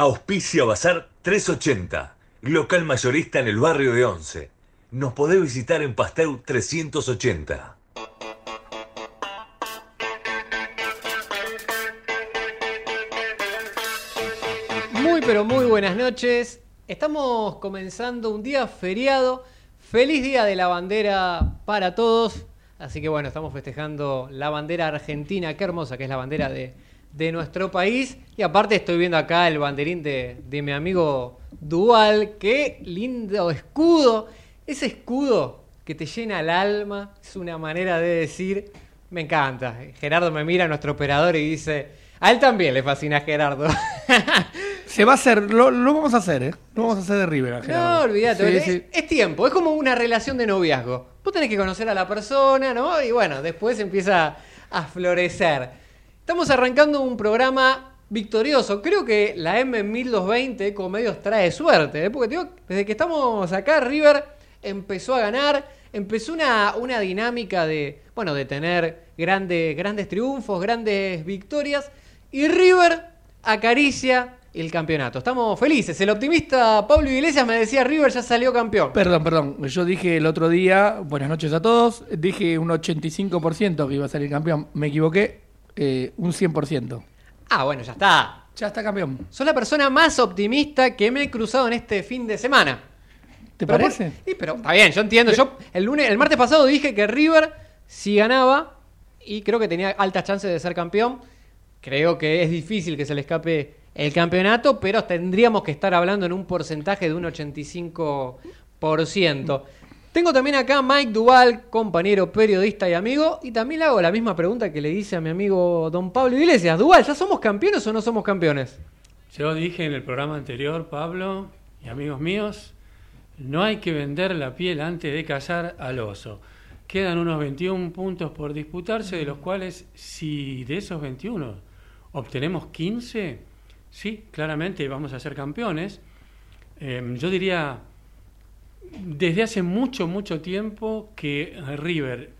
Auspicia Bazar 380, local mayorista en el barrio de Once. Nos podés visitar en Pasteur 380. Muy pero muy buenas noches. Estamos comenzando un día feriado. Feliz día de la bandera para todos. Así que bueno, estamos festejando la bandera argentina, qué hermosa que es la bandera de, de nuestro país. Y aparte estoy viendo acá el banderín de, de mi amigo Dual. Qué lindo escudo. Ese escudo que te llena el alma. Es una manera de decir, me encanta. Gerardo me mira, nuestro operador, y dice, a él también le fascina a Gerardo. Se va a hacer, lo, lo vamos a hacer, ¿eh? Lo vamos a hacer de River. a No, Gerardo. olvídate, Sí, es, es tiempo, es como una relación de noviazgo. Vos tenés que conocer a la persona, ¿no? Y bueno, después empieza a florecer. Estamos arrancando un programa victorioso. Creo que la M1220 Comedios trae suerte, ¿eh? Porque desde que estamos acá, River empezó a ganar, empezó una, una dinámica de, bueno, de tener grandes, grandes triunfos, grandes victorias. Y River acaricia el campeonato. Estamos felices. El optimista Pablo Iglesias me decía, River ya salió campeón. Perdón, perdón. Yo dije el otro día, buenas noches a todos, dije un 85% que iba a salir campeón. Me equivoqué, eh, un 100%. Ah, bueno, ya está. Ya está campeón. Sos la persona más optimista que me he cruzado en este fin de semana. ¿Te Pero parece? por- Sí, pero está bien, yo entiendo. Yo el lunes, el martes pasado dije que River si ganaba y creo que tenía altas chances de ser campeón. Creo que es difícil que se le escape el campeonato, pero tendríamos que estar hablando en un porcentaje de un 85%. Tengo también acá a Mike Duval, compañero periodista y amigo, y también le hago la misma pregunta que le hice a mi amigo don Pablo Iglesias. Duval, ¿ya somos campeones o no somos campeones? Yo dije en el programa anterior, Pablo y amigos míos, no hay que vender la piel antes de cazar al oso. Quedan unos 21 puntos por disputarse, de los cuales si de esos 21 obtenemos 15, sí, claramente vamos a ser campeones. Eh, yo diría, desde hace mucho, mucho tiempo que River,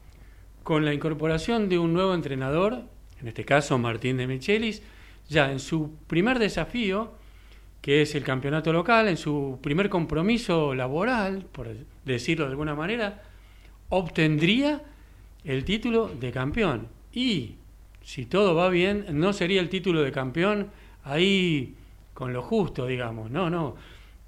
con la incorporación de un nuevo entrenador, en este caso Martín de Michelis, ya en su primer desafío, que es el campeonato local, en su primer compromiso laboral, por decirlo de alguna manera, obtendría el título de campeón. Y si todo va bien, no sería el título de campeón ahí con lo justo, digamos. No, no.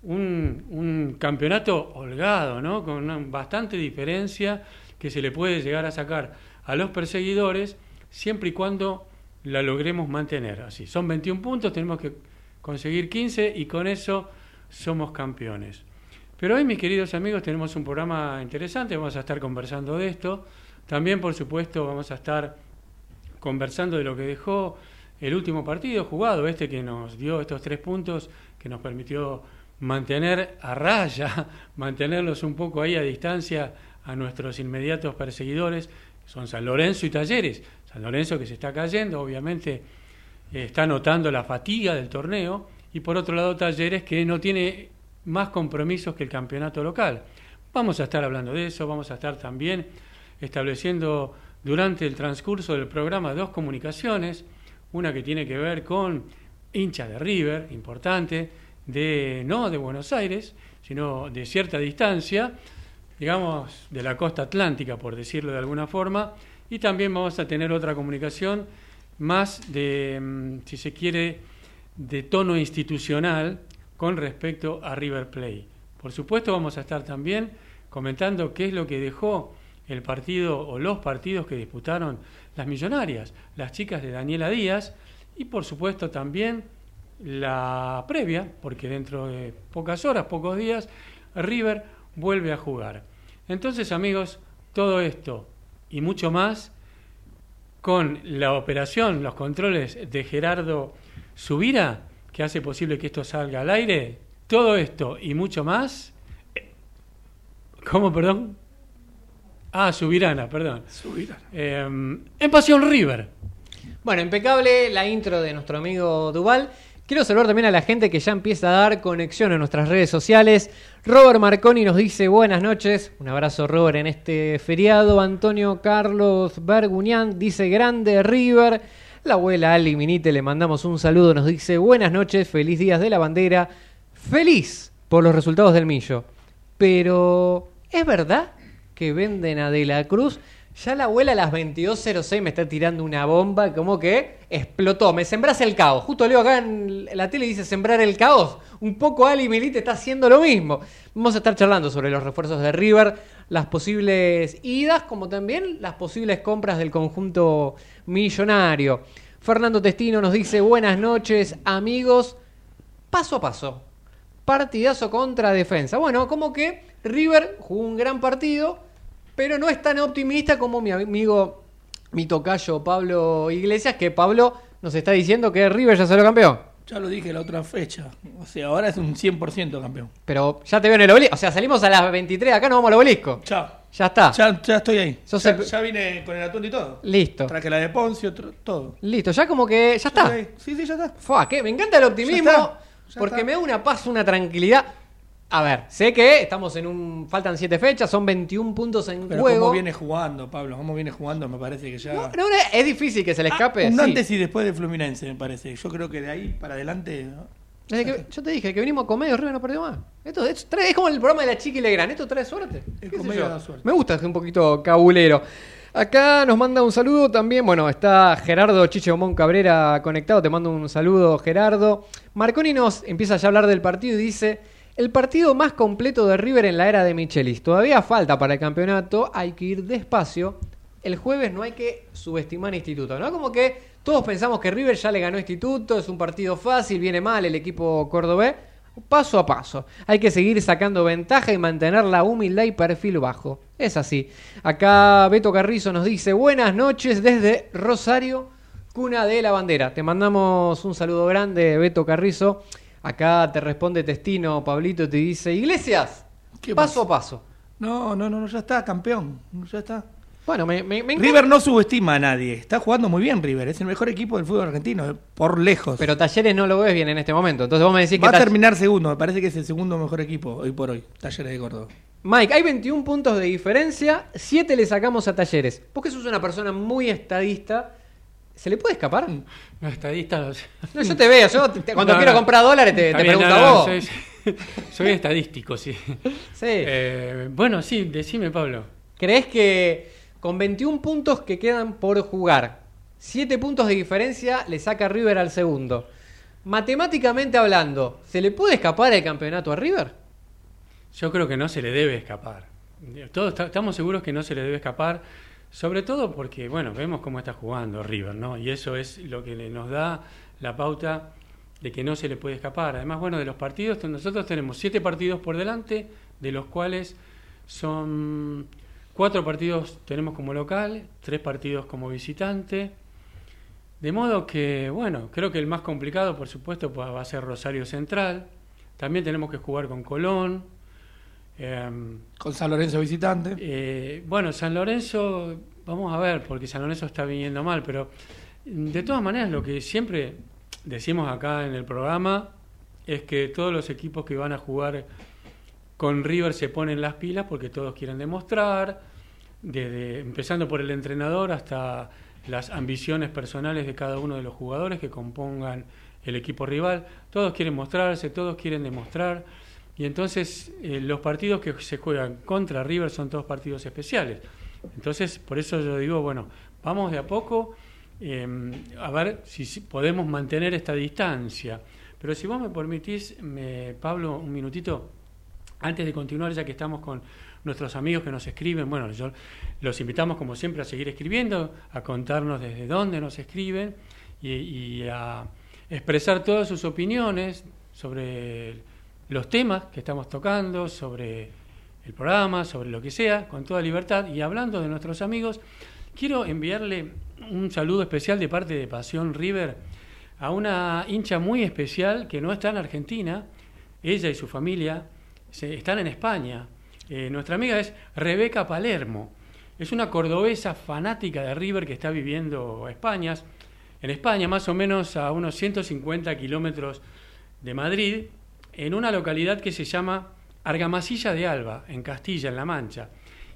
Un, un campeonato holgado, ¿no? Con bastante diferencia que se le puede llegar a sacar a los perseguidores siempre y cuando la logremos mantener. Así, son 21 puntos, tenemos que conseguir 15 y con eso somos campeones. Pero hoy, mis queridos amigos, tenemos un programa interesante, vamos a estar conversando de esto. También, por supuesto, vamos a estar conversando de lo que dejó el último partido jugado, este que nos dio estos tres puntos, que nos permitió mantener a raya, mantenerlos un poco ahí a distancia a nuestros inmediatos perseguidores, son San Lorenzo y Talleres. San Lorenzo que se está cayendo, obviamente eh, está notando la fatiga del torneo, y por otro lado Talleres que no tiene más compromisos que el campeonato local. Vamos a estar hablando de eso, vamos a estar también estableciendo durante el transcurso del programa dos comunicaciones, una que tiene que ver con hinchas de River, importante, de no de Buenos Aires, sino de cierta distancia, digamos de la costa atlántica, por decirlo de alguna forma, y también vamos a tener otra comunicación más de, mm, si se quiere, de tono institucional con respecto a River Play. Por supuesto vamos a estar también comentando qué es lo que dejó el partido o los partidos que disputaron las millonarias, las chicas de Daniela Díaz, y por supuesto también la previa, porque dentro de pocas horas, pocos días, River vuelve a jugar. Entonces, amigos, todo esto y mucho más con la operación, los controles de Gerardo Subira, que hace posible que esto salga al aire. Todo esto y mucho más. eh, ¿Cómo, perdón? Ah, Subirana, perdón. Subirana. Eh, en Pasión River. Bueno, impecable la intro de nuestro amigo Duval. Quiero saludar también a la gente que ya empieza a dar conexión en nuestras redes sociales. Robert Marconi nos dice buenas noches. Un abrazo, Robert, en este feriado. Antonio Carlos Berguñán dice grande River. La abuela Ali Minite le mandamos un saludo. Nos dice buenas noches, feliz días de la bandera. Feliz por los resultados del Millo. Pero, ¿es verdad que venden a De la Cruz? Ya la abuela a las 22.06 me está tirando una bomba, como que explotó. Me sembrás el caos. Justo leo acá en la tele dice sembrar el caos. Un poco Ali Milite está haciendo lo mismo. Vamos a estar charlando sobre los refuerzos de River, las posibles idas, como también las posibles compras del conjunto millonario. Fernando Testino nos dice buenas noches, amigos. Paso a paso. Partidazo contra defensa. Bueno, como que River jugó un gran partido, pero no es tan optimista como mi amigo, mi tocayo Pablo Iglesias, que Pablo nos está diciendo que River ya salió campeón. Ya lo dije la otra fecha. O sea, ahora es un 100% campeón. Pero ya te veo en el obelisco. O sea, salimos a las 23, acá nos vamos al obelisco. Chao. Ya está. Ya, ya estoy ahí. Ya, el- ya vine con el atuendo y todo. Listo. Traje la de Poncio, todo. Listo, ya como que ya Ya está. Sí, sí, ya está. Fua, ¿qué? Me encanta el optimismo Ya está, ya porque está. me da una paz, una tranquilidad. A ver, sé que estamos en un. Faltan 7 fechas, son 21 puntos en Pero juego. cómo viene jugando, Pablo, cómo viene jugando, me parece que ya... No, es difícil que se le escape. Ah, un sí. antes y después de Fluminense, me parece. Yo creo que de ahí para adelante... ¿no? Desde que- yo te dije que venimos con medio River no perdió más. Esto, esto trae- es como el programa de la chica y Legrand. Esto trae suerte. El da suerte. Me gusta, es un poquito cabulero. Acá nos manda un saludo también. Bueno, está Gerardo Chiche Bomón Cabrera conectado. Te mando un saludo, Gerardo. Marconi nos empieza ya a hablar del partido y dice: El partido más completo de River en la era de Michelis. Todavía falta para el campeonato. Hay que ir despacio. El jueves no hay que subestimar a Instituto, ¿no? Como que todos pensamos que River ya le ganó Instituto, es un partido fácil, viene mal el equipo cordobés. Paso a paso. Hay que seguir sacando ventaja y mantener la humildad y perfil bajo. Es así. Acá Beto Carrizo nos dice buenas noches desde Rosario, cuna de la bandera. Te mandamos un saludo grande, Beto Carrizo. Acá te responde Testino, Pablito te dice, Iglesias, ¿Qué paso pasa? a paso. No, no, no, no, ya está, campeón. Ya está. Bueno, me, me, me encanta- River no subestima a nadie. Está jugando muy bien River. Es el mejor equipo del fútbol argentino, eh, por lejos. Pero Talleres no lo ves bien en este momento. Entonces vos me decís que... Va a terminar segundo. Me parece que es el segundo mejor equipo hoy por hoy. Talleres de Córdoba. Mike, hay 21 puntos de diferencia, 7 le sacamos a Talleres. Vos que sos una persona muy estadista, ¿se le puede escapar? Los estadistas. No, yo te veo, yo te- cuando No, quiero no. comprar dólares te, te bien, pregunto no, a no, vos. Soy, soy estadístico, sí. Sí. Eh, bueno, sí, decime, Pablo. ¿Crees que con 21 puntos que quedan por jugar, 7 puntos de diferencia le saca River al segundo? Matemáticamente hablando, ¿se le puede escapar el campeonato a River? Yo creo que no se le debe escapar. Todos ta- estamos seguros que no se le debe escapar, sobre todo porque, bueno, vemos cómo está jugando River, ¿no? Y eso es lo que nos da la pauta de que no se le puede escapar. Además, bueno, de los partidos, nosotros tenemos siete partidos por delante, de los cuales son cuatro partidos tenemos como local, tres partidos como visitante. De modo que, bueno, creo que el más complicado, por supuesto, pues, va a ser Rosario Central. También tenemos que jugar con Colón. Em, Con San Lorenzo visitante. eh, bueno, San Lorenzo, vamos a ver, porque San Lorenzo está viniendo mal, pero mm, de todas maneras lo que siempre decimos acá en el programa es que todos los equipos que van a jugar con River se ponen las pilas porque todos quieren demostrar, desde, empezando por el entrenador hasta las ambiciones personales de cada uno de los jugadores que compongan el equipo rival, todos quieren mostrarse, todos quieren demostrar. Y entonces eh, los partidos que se juegan contra River son todos partidos especiales. Entonces, por eso yo digo, bueno, vamos de a poco eh, a ver si, podemos mantener esta distancia. Pero si vos me permitís, me, Pablo, un minutito, antes de continuar, ya que estamos con nuestros amigos que nos escriben, bueno, yo los invitamos como siempre a seguir escribiendo, a contarnos desde dónde nos escriben y a expresar todas sus opiniones sobre los temas que estamos tocando, sobre el programa, sobre lo que sea, con toda libertad y hablando de nuestros amigos. quiero enviarle un saludo especial de parte de Pasión River a una hincha muy especial que no está en Argentina, ella y su familia se, están en España. Eh, nuestra amiga es Rebeca Palermo, es una cordobesa fanática de River que está viviendo España, en España más o menos a unos 150 kilómetros de Madrid, en una localidad que se llama Argamasilla de Alba, en Castilla, en La Mancha.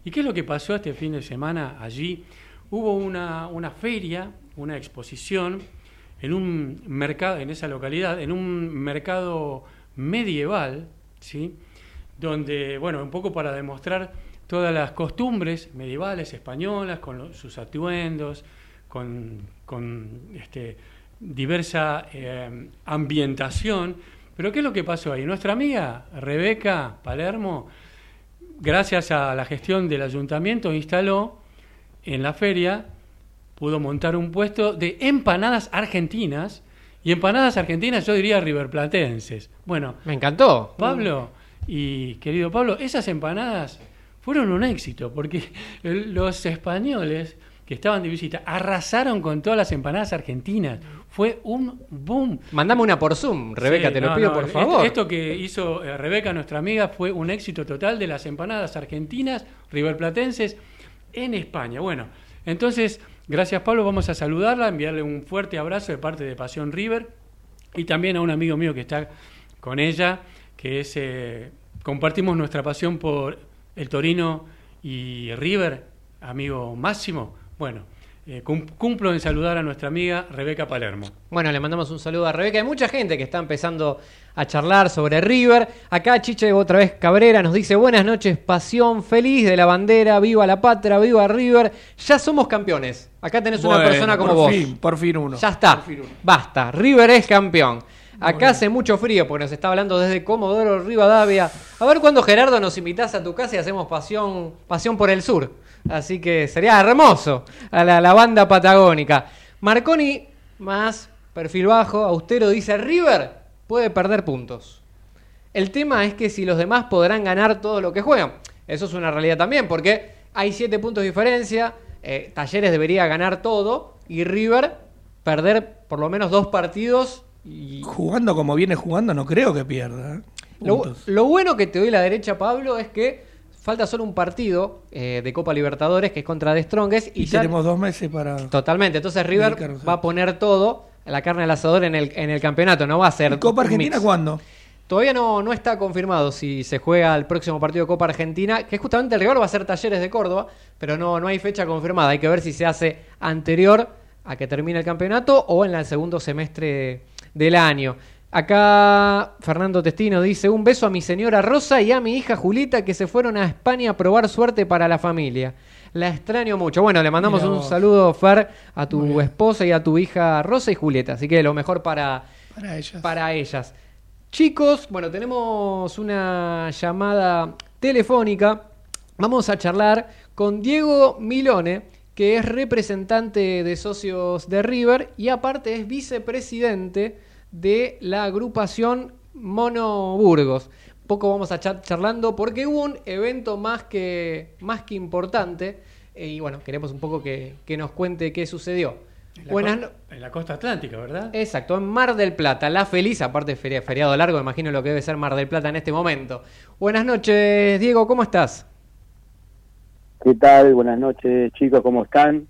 ¿Y qué es lo que pasó este fin de semana allí? Hubo una, una feria, una exposición en un mercado, en esa localidad, en un mercado medieval, ¿sí? donde, bueno, un poco para demostrar todas las costumbres medievales españolas, con sus atuendos, con, este, diversa eh, ambientación. Pero ¿qué es lo que pasó ahí? Nuestra amiga Rebeca Palermo, gracias a la gestión del ayuntamiento, instaló en la feria, pudo montar un puesto de empanadas argentinas, y empanadas argentinas yo diría riverplatenses. Bueno, me encantó. Pablo y querido Pablo, esas empanadas fueron un éxito, porque los españoles que estaban de visita arrasaron con todas las empanadas argentinas. Fue un boom. Mandame una por Zoom, Rebeca, te lo pido por favor. Esto, que hizo eh, Rebeca, nuestra amiga, fue un éxito total de las empanadas argentinas, riverplatenses, en España. Bueno, entonces, gracias Pablo, vamos a saludarla, enviarle un fuerte abrazo de parte de Pasión River y también a un amigo mío que está con ella, que es, eh, compartimos nuestra pasión por el Torino y River, amigo Máximo. Bueno, eh, cumplo en saludar a nuestra amiga Rebeca Palermo. Bueno, le mandamos un saludo a Rebeca. Hay mucha gente que está empezando a charlar sobre River. Acá Chiche otra vez Cabrera nos dice buenas noches, pasión feliz de la bandera, viva la patria, viva River. Ya somos campeones. Acá tenés una persona como por vos. Fin, por fin uno. Ya está. Basta. River es campeón. Acá hace mucho frío porque nos está hablando desde Comodoro Rivadavia. A ver cuándo Gerardo nos invitas a tu casa y hacemos pasión, pasión por el sur. Así que sería hermoso a la, banda patagónica. Marconi, más perfil bajo, austero, dice River puede perder puntos. El tema es que si los demás podrán ganar todo lo que juegan. Eso es una realidad también, porque hay siete puntos de diferencia. Eh, Talleres debería ganar todo y River perder por lo menos dos partidos. Y... Jugando como viene jugando, no creo que pierda. ¿eh? Lo, lo, bueno que te doy la derecha, Pablo, es que Falta solo un partido eh, de Copa Libertadores que es contra The Strongest. Y, tenemos dos meses para. Totalmente. Entonces River va a poner todo, la carne al asador en el, en el campeonato. No va a ser. ¿Copa Argentina cuándo? Todavía no, no está confirmado si se juega el próximo partido de Copa Argentina, que justamente el rival va a ser Talleres de Córdoba, pero no, no hay fecha confirmada. Hay que ver si se hace anterior a que termine el campeonato o en el segundo semestre del año. Acá Fernando Testino dice, un beso a mi señora Rosa y a mi hija Julita que se fueron a España a probar suerte para la familia. La extraño mucho. Bueno, le mandamos un saludo, Fer, a tu esposa y a tu hija Rosa y Julieta. Así que lo mejor para, para, ellas. para ellas. Chicos, bueno, tenemos una llamada telefónica. Vamos a charlar con Diego Milone, que es representante de socios de River y aparte es vicepresidente de la agrupación Mono Burgos. Poco vamos a estar charlando porque hubo un evento más que, más que importante eh, y bueno, queremos un poco que, nos cuente qué sucedió. En la, Buenas en la costa atlántica, ¿verdad? Exacto, en Mar del Plata, la feliz, aparte feriado largo, imagino lo que debe ser Mar del Plata en este momento. Buenas noches, Diego, ¿cómo estás? ¿Qué tal? Buenas noches, chicos, ¿cómo están?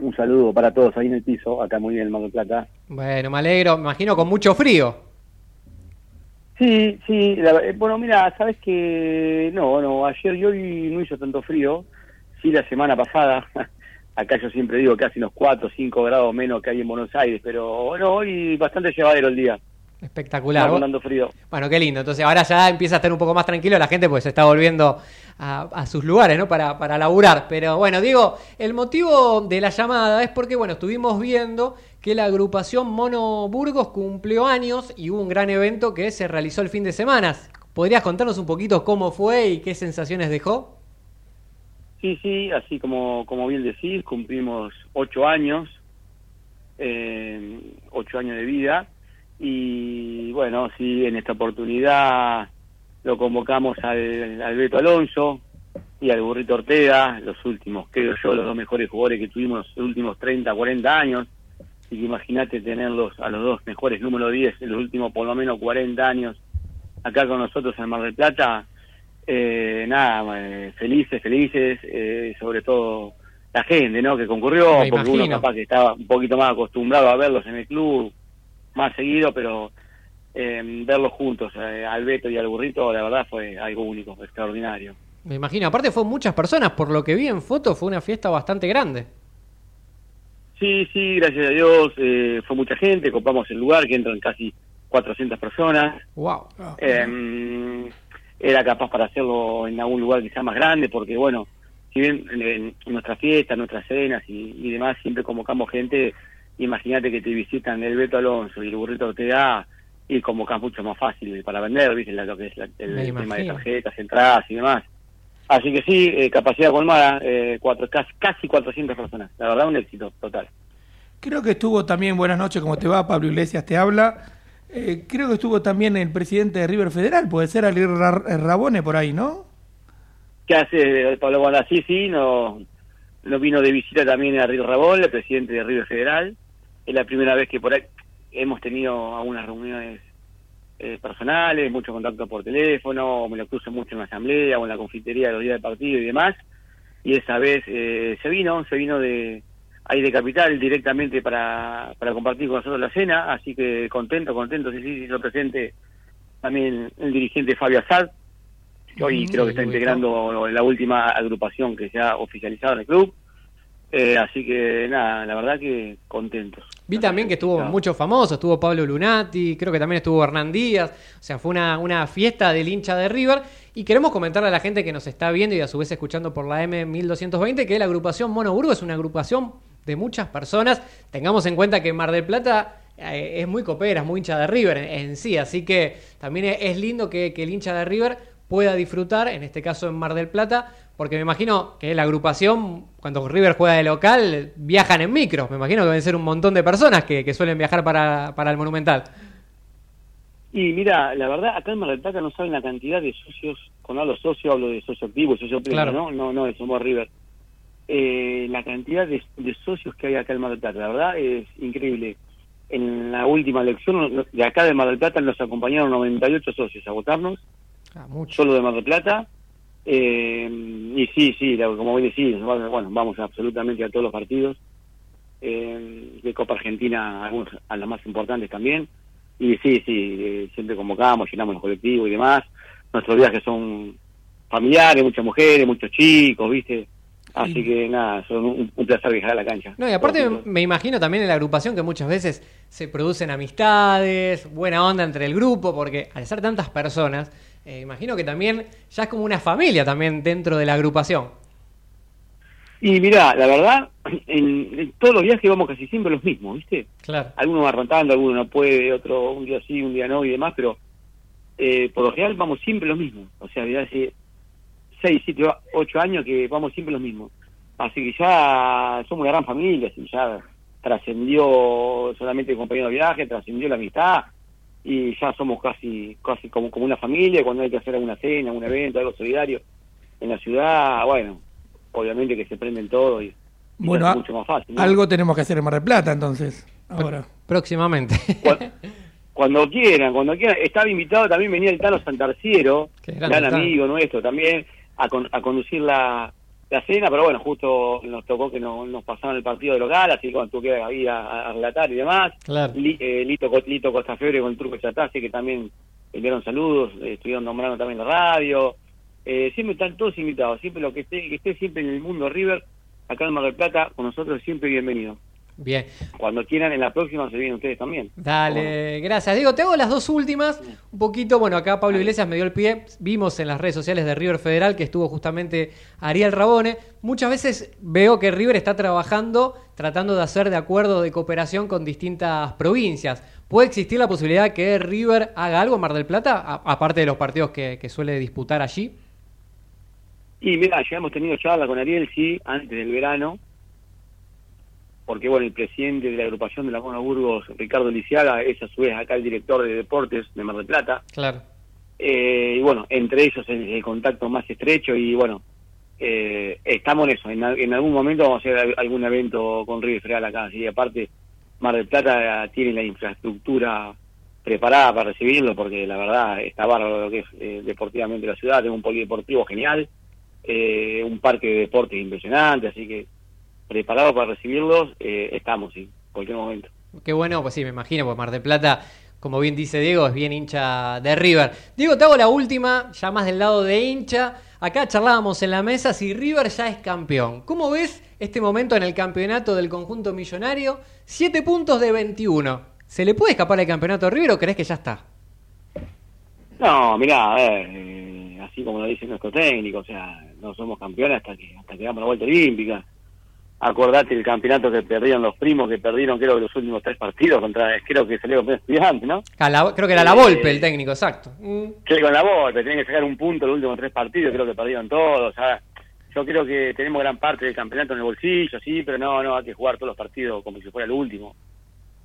Un saludo para todos ahí en el piso, acá muy bien en Mar del Plata. Bueno, me alegro, me imagino con mucho frío. Sí, sí, eh, bueno, mira, sabes que no, no, ayer y hoy no hizo tanto frío, sí la semana pasada, acá yo siempre digo que hace unos 4 o 5 grados menos que hay en Buenos Aires, pero bueno, hoy bastante llevadero el día. Espectacular. frío. Bueno, qué lindo. Entonces ahora ya empieza a estar un poco más tranquilo la gente, pues se está volviendo a, sus lugares, ¿no? Para, para laburar. Pero bueno, digo, el motivo de la llamada es porque, bueno, estuvimos viendo que la agrupación Mono Burgos cumplió años y hubo un gran evento que se realizó el fin de semana. ¿Podrías contarnos un poquito cómo fue y qué sensaciones dejó? Sí, sí, así como, como bien decís, cumplimos ocho años, eh, ocho años de vida y bueno, sí, en esta oportunidad lo convocamos al, Beto Alonso, y al Burrito Ortega, los últimos, creo yo, los dos mejores jugadores que tuvimos los últimos 30, 40 años. Y que imagínate tenerlos a los dos mejores número 10 en los últimos por lo menos 40 años acá con nosotros en Mar del Plata. Eh, nada, eh, felices, felices, eh, sobre todo la gente, ¿no? Que concurrió, Me porque uno capaz que estaba un poquito más acostumbrado a verlos en el club, más seguido, pero eh, verlos juntos, eh, al Beto y al Burrito, la verdad fue algo único, extraordinario. Me imagino. Aparte fue muchas personas, por lo que vi en fotos, fue una fiesta bastante grande. Sí, sí, gracias a Dios, eh, fue mucha gente, copamos el lugar, que entran casi 400 personas. Wow. Eh, era capaz para hacerlo en algún lugar quizá más grande, porque bueno, si bien en, nuestras fiestas, nuestras cenas y, y demás siempre convocamos gente, imagínate que te visitan el Beto Alonso y el Burrito Ortega y convocas mucho más fácil para vender, viste, La- lo que es la- el, Me tema de tarjetas, entradas y demás. Así que sí, eh, capacidad colmada, eh, cuatro, casi, casi 400 personas. La verdad, un éxito total. Creo que estuvo también, buenas noches, ¿cómo te va? Pablo Iglesias te habla. Eh, creo que estuvo también el presidente de River Federal, puede ser Alir Ra- Rabone por ahí, ¿no? ¿Qué hace Pablo Guarda? Sí, sí, no, no vino de visita también a Río Rabón, el presidente de River Federal. Es la primera vez que por ahí hemos tenido algunas reuniones eh, personales, mucho contacto por teléfono, me lo cruzo mucho en la asamblea o en la confitería de los días del partido y demás. Y esa vez eh, se vino, se vino de ahí de Capital directamente para, para compartir con nosotros la cena, así que contento, contento, sí, sí, sí, lo presente también el dirigente Fabio Assad, que hoy Mm, creo que está integrando la última agrupación que se ha oficializado en el club. Eh, así que nada, la verdad que contentos. Vi también que estuvo Claro. muchos famosos, estuvo Pablo Lunati, creo que también estuvo Hernán Díaz, o sea, fue una, una fiesta del hincha de River y queremos comentarle a la gente que nos está viendo y a su vez escuchando por la M1220 que la agrupación Mono Burgo es una agrupación de muchas personas, tengamos en cuenta que Mar del Plata eh, es muy copera, es muy hincha de River en, en sí, así que también es, es lindo que, que el hincha de River pueda disfrutar, en este caso en Mar del Plata, porque me imagino que la agrupación, cuando River juega de local, viajan en micro. Me imagino que deben ser un montón de personas que, que suelen viajar para, para el Monumental. Y mira, la verdad, acá en Mar del Plata no saben la cantidad de socios, cuando hablo socio, hablo de socio activo, socio pleno, Claro. ¿no? No, no de Somos River. Eh, la cantidad de, de socios que hay acá en Mar del Plata, la verdad es increíble. En la última elección de acá de Mar del Plata nos acompañaron 98 socios a votarnos, Ah, mucho. solo de Mar del Plata. Eh, y sí, sí, como voy a decir, bueno, vamos absolutamente a todos los partidos. Eh, de Copa Argentina, algunos a las más importantes también. Y sí, sí, eh, siempre convocamos, llenamos los colectivos y demás. Nuestros viajes son familiares, muchas mujeres, muchos chicos, ¿viste? Así que nada, son un, un placer viajar a la cancha. No, y aparte me imagino también en la agrupación que muchas veces se producen amistades, buena onda entre el grupo, porque al ser tantas personas, eh, imagino que también ya es como una familia también dentro de la agrupación. Y mirá, la verdad, en, en todos los viajes vamos casi siempre los mismos, ¿viste? Claro. algunos va rotando, alguno no puede, otro un día sí, un día no y demás, pero eh, por lo general vamos siempre los mismos. O sea, desde hace 6, 7, 8 años que vamos siempre los mismos. Así que ya somos una gran familia, así ya trascendió solamente el compañero de viaje, trascendió la amistad y ya somos casi casi como, como una familia. Cuando hay que hacer alguna cena, un evento, algo solidario en la ciudad, bueno, obviamente que se prenden todo y, y Bueno, es mucho más fácil. ¿no? algo tenemos que hacer en Mar del Plata, entonces. Ahora. Próximamente. Cu- Cuando quieran, cuando quieran. Estaba invitado también, venía el Tano Santarciero, gran amigo nuestro también, a, con- a conducir la, la cena, pero bueno, justo nos tocó que no, nos pasaron el partido de local, así que bueno, tuve que ir a, a relatar y demás. Claro. Li- eh, Lito, Lito Costafiore con el Turco Chatase, que también enviaron saludos, eh, estuvieron nombrando también la radio. Eh, siempre están todos invitados, siempre lo que esté, que esté siempre en el mundo River, acá en Mar del Plata, con nosotros siempre bienvenido. Bien. Cuando quieran, en la próxima se vienen ustedes también. Dale, gracias. Diego, te hago las dos últimas. Un poquito, bueno, acá Pablo Iglesias me dio el pie. Vimos en las redes sociales de River Federal que estuvo justamente Ariel Rabone. Muchas veces veo que River está trabajando, tratando de hacer de acuerdo de cooperación con distintas provincias. ¿Puede existir la posibilidad que River haga algo en Mar del Plata, aparte de los partidos que, que suele disputar allí? Y mira, ya hemos tenido charla con Ariel, sí, antes del verano, porque bueno, el presidente de la agrupación de la Mona Burgos, Ricardo Lisiaga, es a su vez acá el director de deportes de Mar del Plata. Claro. Eh, y bueno, entre ellos el, el contacto más estrecho y bueno, eh, estamos en eso. En, al- en algún momento vamos a hacer al- algún evento con River Federal acá. Y aparte, Mar del Plata tiene la infraestructura preparada para recibirlo, porque la verdad está bárbaro lo que es eh, deportivamente la ciudad. Tengo un polideportivo genial, eh, un parque de deportes impresionante, así que preparado para recibirlos, eh, estamos en cualquier momento. Qué bueno, pues sí, me imagino, porque Mar del Plata, como bien dice Diego, es bien hincha de River. Diego, te hago la última, ya más del lado de hincha. Acá charlábamos en la mesa si River ya es campeón. ¿Cómo ves este momento en el campeonato del conjunto millonario? 7 puntos de 21. ¿Se le puede escapar el campeonato a River o crees que ya está? No, mirá, a ver, eh, así como lo dice nuestro técnico, o sea, no somos campeones hasta que hasta que damos la vuelta olímpica. Acordate el campeonato que perdieron los primos, que perdieron creo que los últimos tres partidos contra, creo que salió campeón estudiante, ¿no? La- creo que era la Eh, Volpe el técnico, exacto. Mm. Que con la Volpe, tenían que sacar un punto los últimos tres partidos, creo que perdieron todos, o sea, yo creo que tenemos gran parte del campeonato en el bolsillo, sí, pero no, no, hay que jugar todos los partidos como si fuera el último.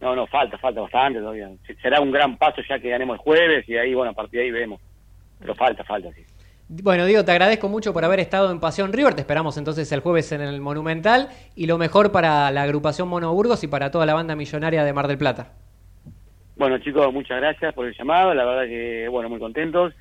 No, no, falta, falta bastante todavía. Se- Será un gran paso ya que ganemos el jueves y ahí, bueno, a partir de ahí vemos. Pero falta, falta, sí. Bueno, Diego, te agradezco mucho por haber estado en Pasión River. Te esperamos entonces el jueves en el Monumental. Y lo mejor para la agrupación Mono Burgos y para toda la banda millonaria de Mar del Plata. Bueno, chicos, muchas gracias por el llamado. La verdad que, bueno, muy contentos.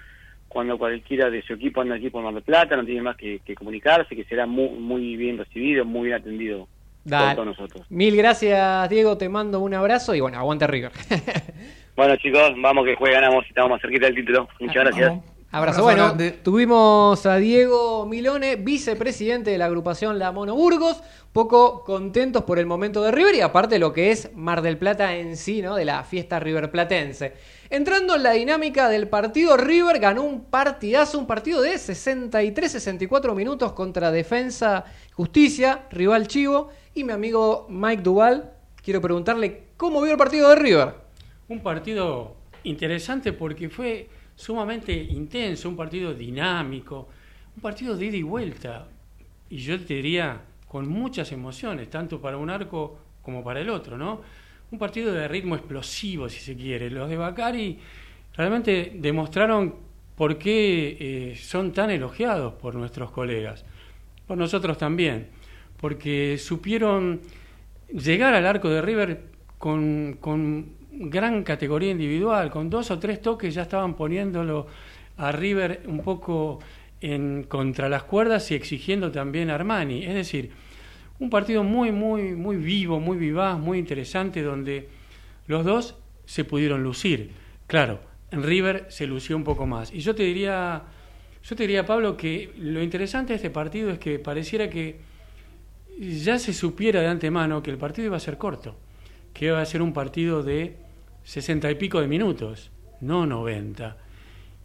Cuando cualquiera de su equipo anda aquí por Mar del Plata, no tiene más que, que comunicarse, que será muy, muy bien recibido, muy bien atendido Dale. por todos nosotros. Mil gracias, Diego. Te mando un abrazo y bueno, aguante River. Bueno, chicos, vamos que juegue, ganamos y estamos más cerquita del título. Muchas gracias. Vamos. Abrazo. Bueno, grande. tuvimos a Diego Milone, vicepresidente de la agrupación La Mono Burgos, poco contentos por el momento de River y aparte lo que es Mar del Plata en sí, ¿no? De la fiesta riverplatense. Entrando en la dinámica del partido, River ganó un partidazo, un partido de 63-64 minutos contra Defensa Justicia, rival Chivo, y mi amigo Mike Duval. Quiero preguntarle cómo vio el partido de River. Un partido interesante porque fue sumamente intenso, un partido dinámico, un partido de ida y vuelta. Y yo te diría con muchas emociones, tanto para un arco como para el otro, ¿no? Un partido de ritmo explosivo, si se quiere. Los de Bacari realmente demostraron por qué eh, son tan elogiados por nuestros colegas, por nosotros también, porque supieron llegar al arco de River con, con gran categoría individual, con dos o tres toques ya estaban poniéndolo a River un poco en contra las cuerdas y exigiendo también a Armani. Es decir, un partido muy, muy, muy vivo, muy vivaz, muy interesante, donde los dos se pudieron lucir. Claro, en River se lució un poco más. Y yo te diría, yo te diría, Pablo, que lo interesante de este partido es que pareciera que ya se supiera de antemano que el partido iba a ser corto, que iba a ser un partido de sesenta y pico de minutos, no 90.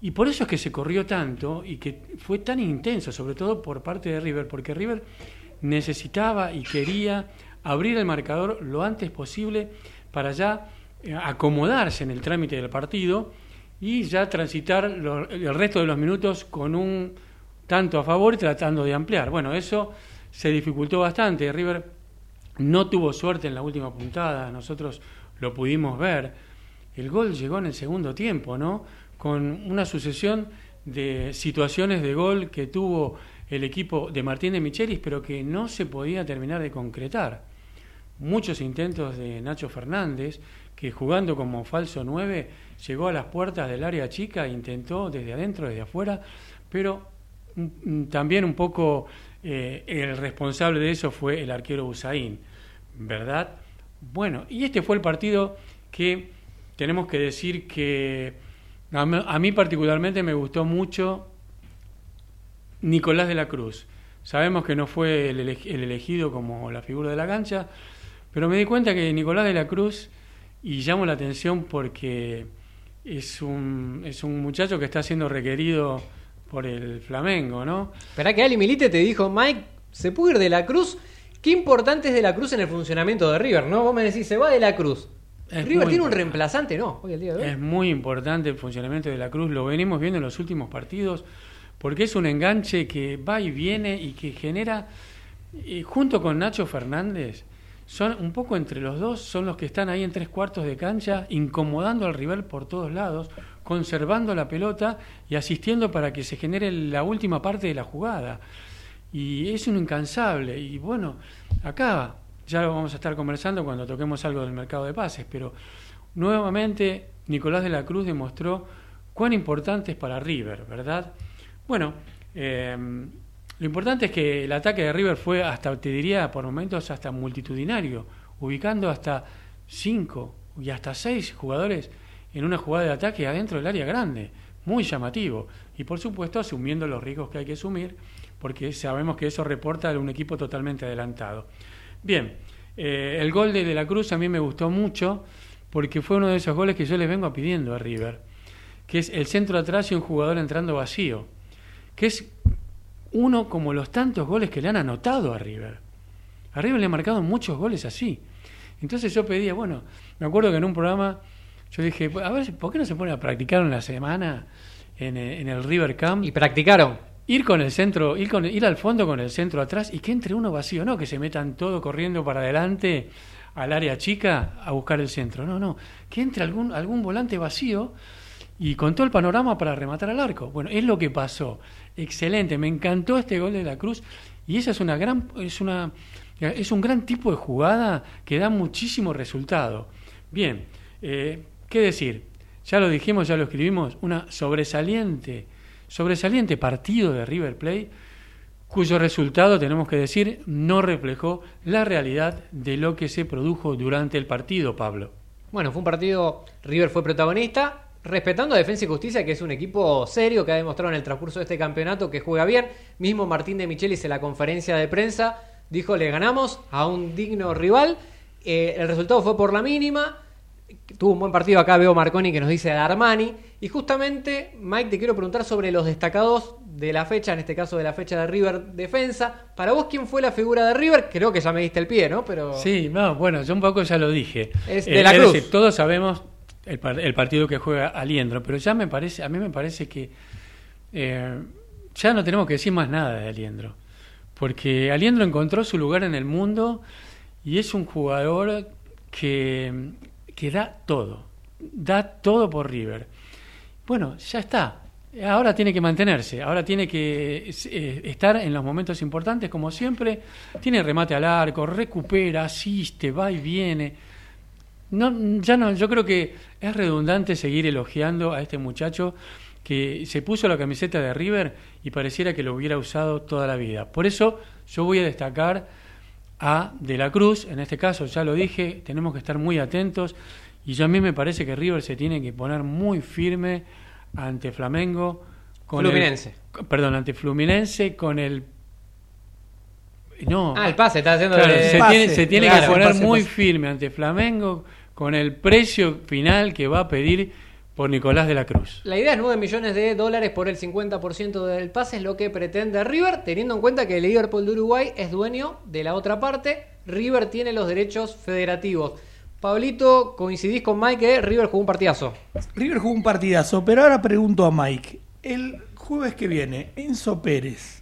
Y por eso es que se corrió tanto y que fue tan intenso, sobre todo por parte de River, porque River necesitaba y quería abrir el marcador lo antes posible para ya eh, acomodarse en el trámite del partido y ya transitar el resto de los minutos con un tanto a favor y tratando de ampliar. Bueno, eso se dificultó bastante. River no tuvo suerte en la última puntada, nosotros lo pudimos ver. El gol llegó en el segundo tiempo, ¿no? Con una sucesión de situaciones de gol que tuvo el equipo de Martín de Michelis, pero que no se podía terminar de concretar. Muchos intentos de Nacho Fernández, que jugando como falso 9 llegó a las puertas del área chica intentó desde adentro, desde afuera, pero también un poco eh, el responsable de eso fue el arquero Usain, ¿verdad? Bueno, y este fue el partido que tenemos que decir que a mí- particularmente me gustó mucho Nicolás de la Cruz. Sabemos que no fue el, ele- el elegido como la figura de la cancha, pero me di cuenta que Nicolás de la Cruz, y llamo la atención porque es un, es un muchacho que está siendo requerido por el Flamengo, ¿no? Esperá que Ali Milite te dijo, Mike, ¿se puede ir de la Cruz? Qué importante es de la Cruz en el funcionamiento de River, ¿no? Vos me decís, se va de la Cruz. Es River tiene un reemplazante, ¿no? Hoy el día de hoy. Es muy importante el funcionamiento de la Cruz, lo venimos viendo en los últimos partidos, porque es un enganche que va y viene y que genera, eh, junto con Nacho Fernández, son un poco entre los dos, son los que están ahí en tres cuartos de cancha, incomodando al rival por todos lados, conservando la pelota y asistiendo para que se genere la última parte de la jugada. Y es un incansable. Y bueno, acá ya lo vamos a estar conversando cuando toquemos algo del mercado de pases, pero nuevamente Nicolás de la Cruz demostró cuán importante es para River, ¿verdad? Bueno, eh, lo importante es que el ataque de River fue hasta, te diría, por momentos hasta multitudinario, ubicando hasta cinco y hasta seis jugadores en una jugada de ataque adentro del área grande, muy llamativo. Y por supuesto asumiendo los riesgos que hay que asumir, porque sabemos que eso reporta a un equipo totalmente adelantado. Bien, eh, el gol de, de la Cruz a mí me gustó mucho, porque fue uno de esos goles que yo les vengo pidiendo a River, que es el centro atrás y un jugador entrando vacío, que es uno como los tantos goles que le han anotado a River. A River le han marcado muchos goles así. Entonces yo pedía, bueno, me acuerdo que en un programa yo dije, a ver, ¿por qué no se pone a practicar en la semana en, eh, en el River Camp? Y practicaron. Ir con el centro, ir, con, ir al fondo con el centro atrás y que entre uno vacío, no que se metan todo corriendo para adelante al área chica a buscar el centro, no, no, que entre algún, algún volante vacío y con todo el panorama para rematar al arco. Bueno, es lo que pasó. Excelente, me encantó este gol de la Cruz y esa es una gran, es una, es un gran tipo de jugada que da muchísimo resultado. Bien, eh, ¿qué decir? Ya lo dijimos, ya lo escribimos, una sobresaliente, sobresaliente partido de River Plate cuyo resultado, tenemos que decir, no reflejó la realidad de lo que se produjo durante el partido, Pablo. Bueno, fue un partido, River fue protagonista, respetando Defensa y Justicia, que es un equipo serio que ha demostrado en el transcurso de este campeonato que juega bien. Mismo Martín de Michelis en la conferencia de prensa dijo, le ganamos a un digno rival. Eh, el resultado fue por la mínima. Tuvo un buen partido acá, veo Marconi que nos dice Armani. Y justamente, Mike, te quiero preguntar sobre los destacados de la fecha, en este caso de la fecha de River Defensa. Para vos, ¿quién fue la figura de River? Creo que ya me diste el pie, ¿no? Pero... Sí, no, bueno, yo un poco ya lo dije. Es de la Cruz. Decir, todos sabemos el, el, partido que juega Aliendro, pero ya me parece, a mí me parece que eh, ya no tenemos que decir más nada de Aliendro, porque Aliendro encontró su lugar en el mundo y es un jugador que, que da todo, da todo por River. Bueno, ya está, ahora tiene que mantenerse, ahora tiene que eh, estar en los momentos importantes como siempre, tiene remate al arco, recupera, asiste, va y viene. No, ya no, yo creo que es redundante seguir elogiando a este muchacho que se puso la camiseta de River y pareciera que lo hubiera usado toda la vida. Por eso yo voy a destacar a De la Cruz, en este caso ya lo dije, tenemos que estar muy atentos y yo a mí me parece que River se tiene que poner muy firme ante Flamengo. Con Fluminense. El, perdón, ante Fluminense con el no. Ah, el pase, está haciendo claro, el se pase. tiene, se tiene Claro, que poner pase, muy pase. firme ante Flamengo con el precio final que va a pedir por Nicolás de la Cruz. La idea es 9 millones de dólares por el 50% del pase, es lo que pretende River, teniendo en cuenta que el Liverpool de Uruguay es dueño de la otra parte. River tiene los derechos federativos. Pablito, coincidís con Mike que River jugó un partidazo. River jugó un partidazo, pero ahora pregunto a Mike. El jueves que viene, Enzo Pérez,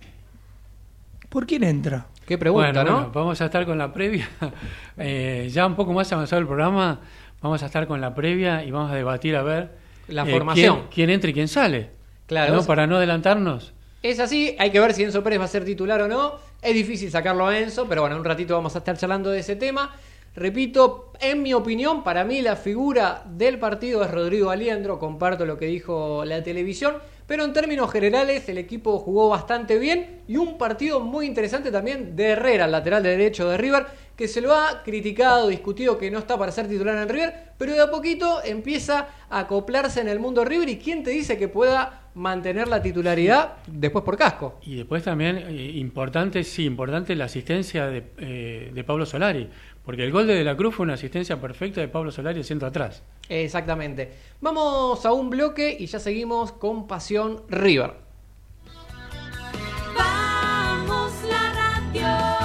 ¿por quién entra? Qué pregunta, bueno, ¿no? bueno, vamos a estar con la previa. Eh, ya un poco más avanzado el programa, vamos a estar con la previa y vamos a debatir a ver La eh, formación. quién, quién entra y quién sale. Claro. ¿no? Para no adelantarnos. Es así, hay que ver si Enzo Pérez va a ser titular o no. Es difícil sacarlo a Enzo, pero bueno, en un ratito vamos a estar charlando de ese tema. Repito, en mi opinión, para mí la figura del partido es Rodrigo Aliendro, comparto lo que dijo la televisión, pero en términos generales el equipo jugó bastante bien y un partido muy interesante también de Herrera, lateral derecho de River, que se lo ha criticado, discutido que no está para ser titular en River, pero de a poquito empieza a acoplarse en el mundo River y quién te dice que pueda mantener la titularidad después por casco. Y después también, eh, importante, sí, importante la asistencia de, eh, de Pablo Solari, porque el gol de De la Cruz fue una asistencia perfecta de Pablo Solari centro atrás. Exactamente. Vamos a un bloque y ya seguimos con Pasión River. Vamos la radio,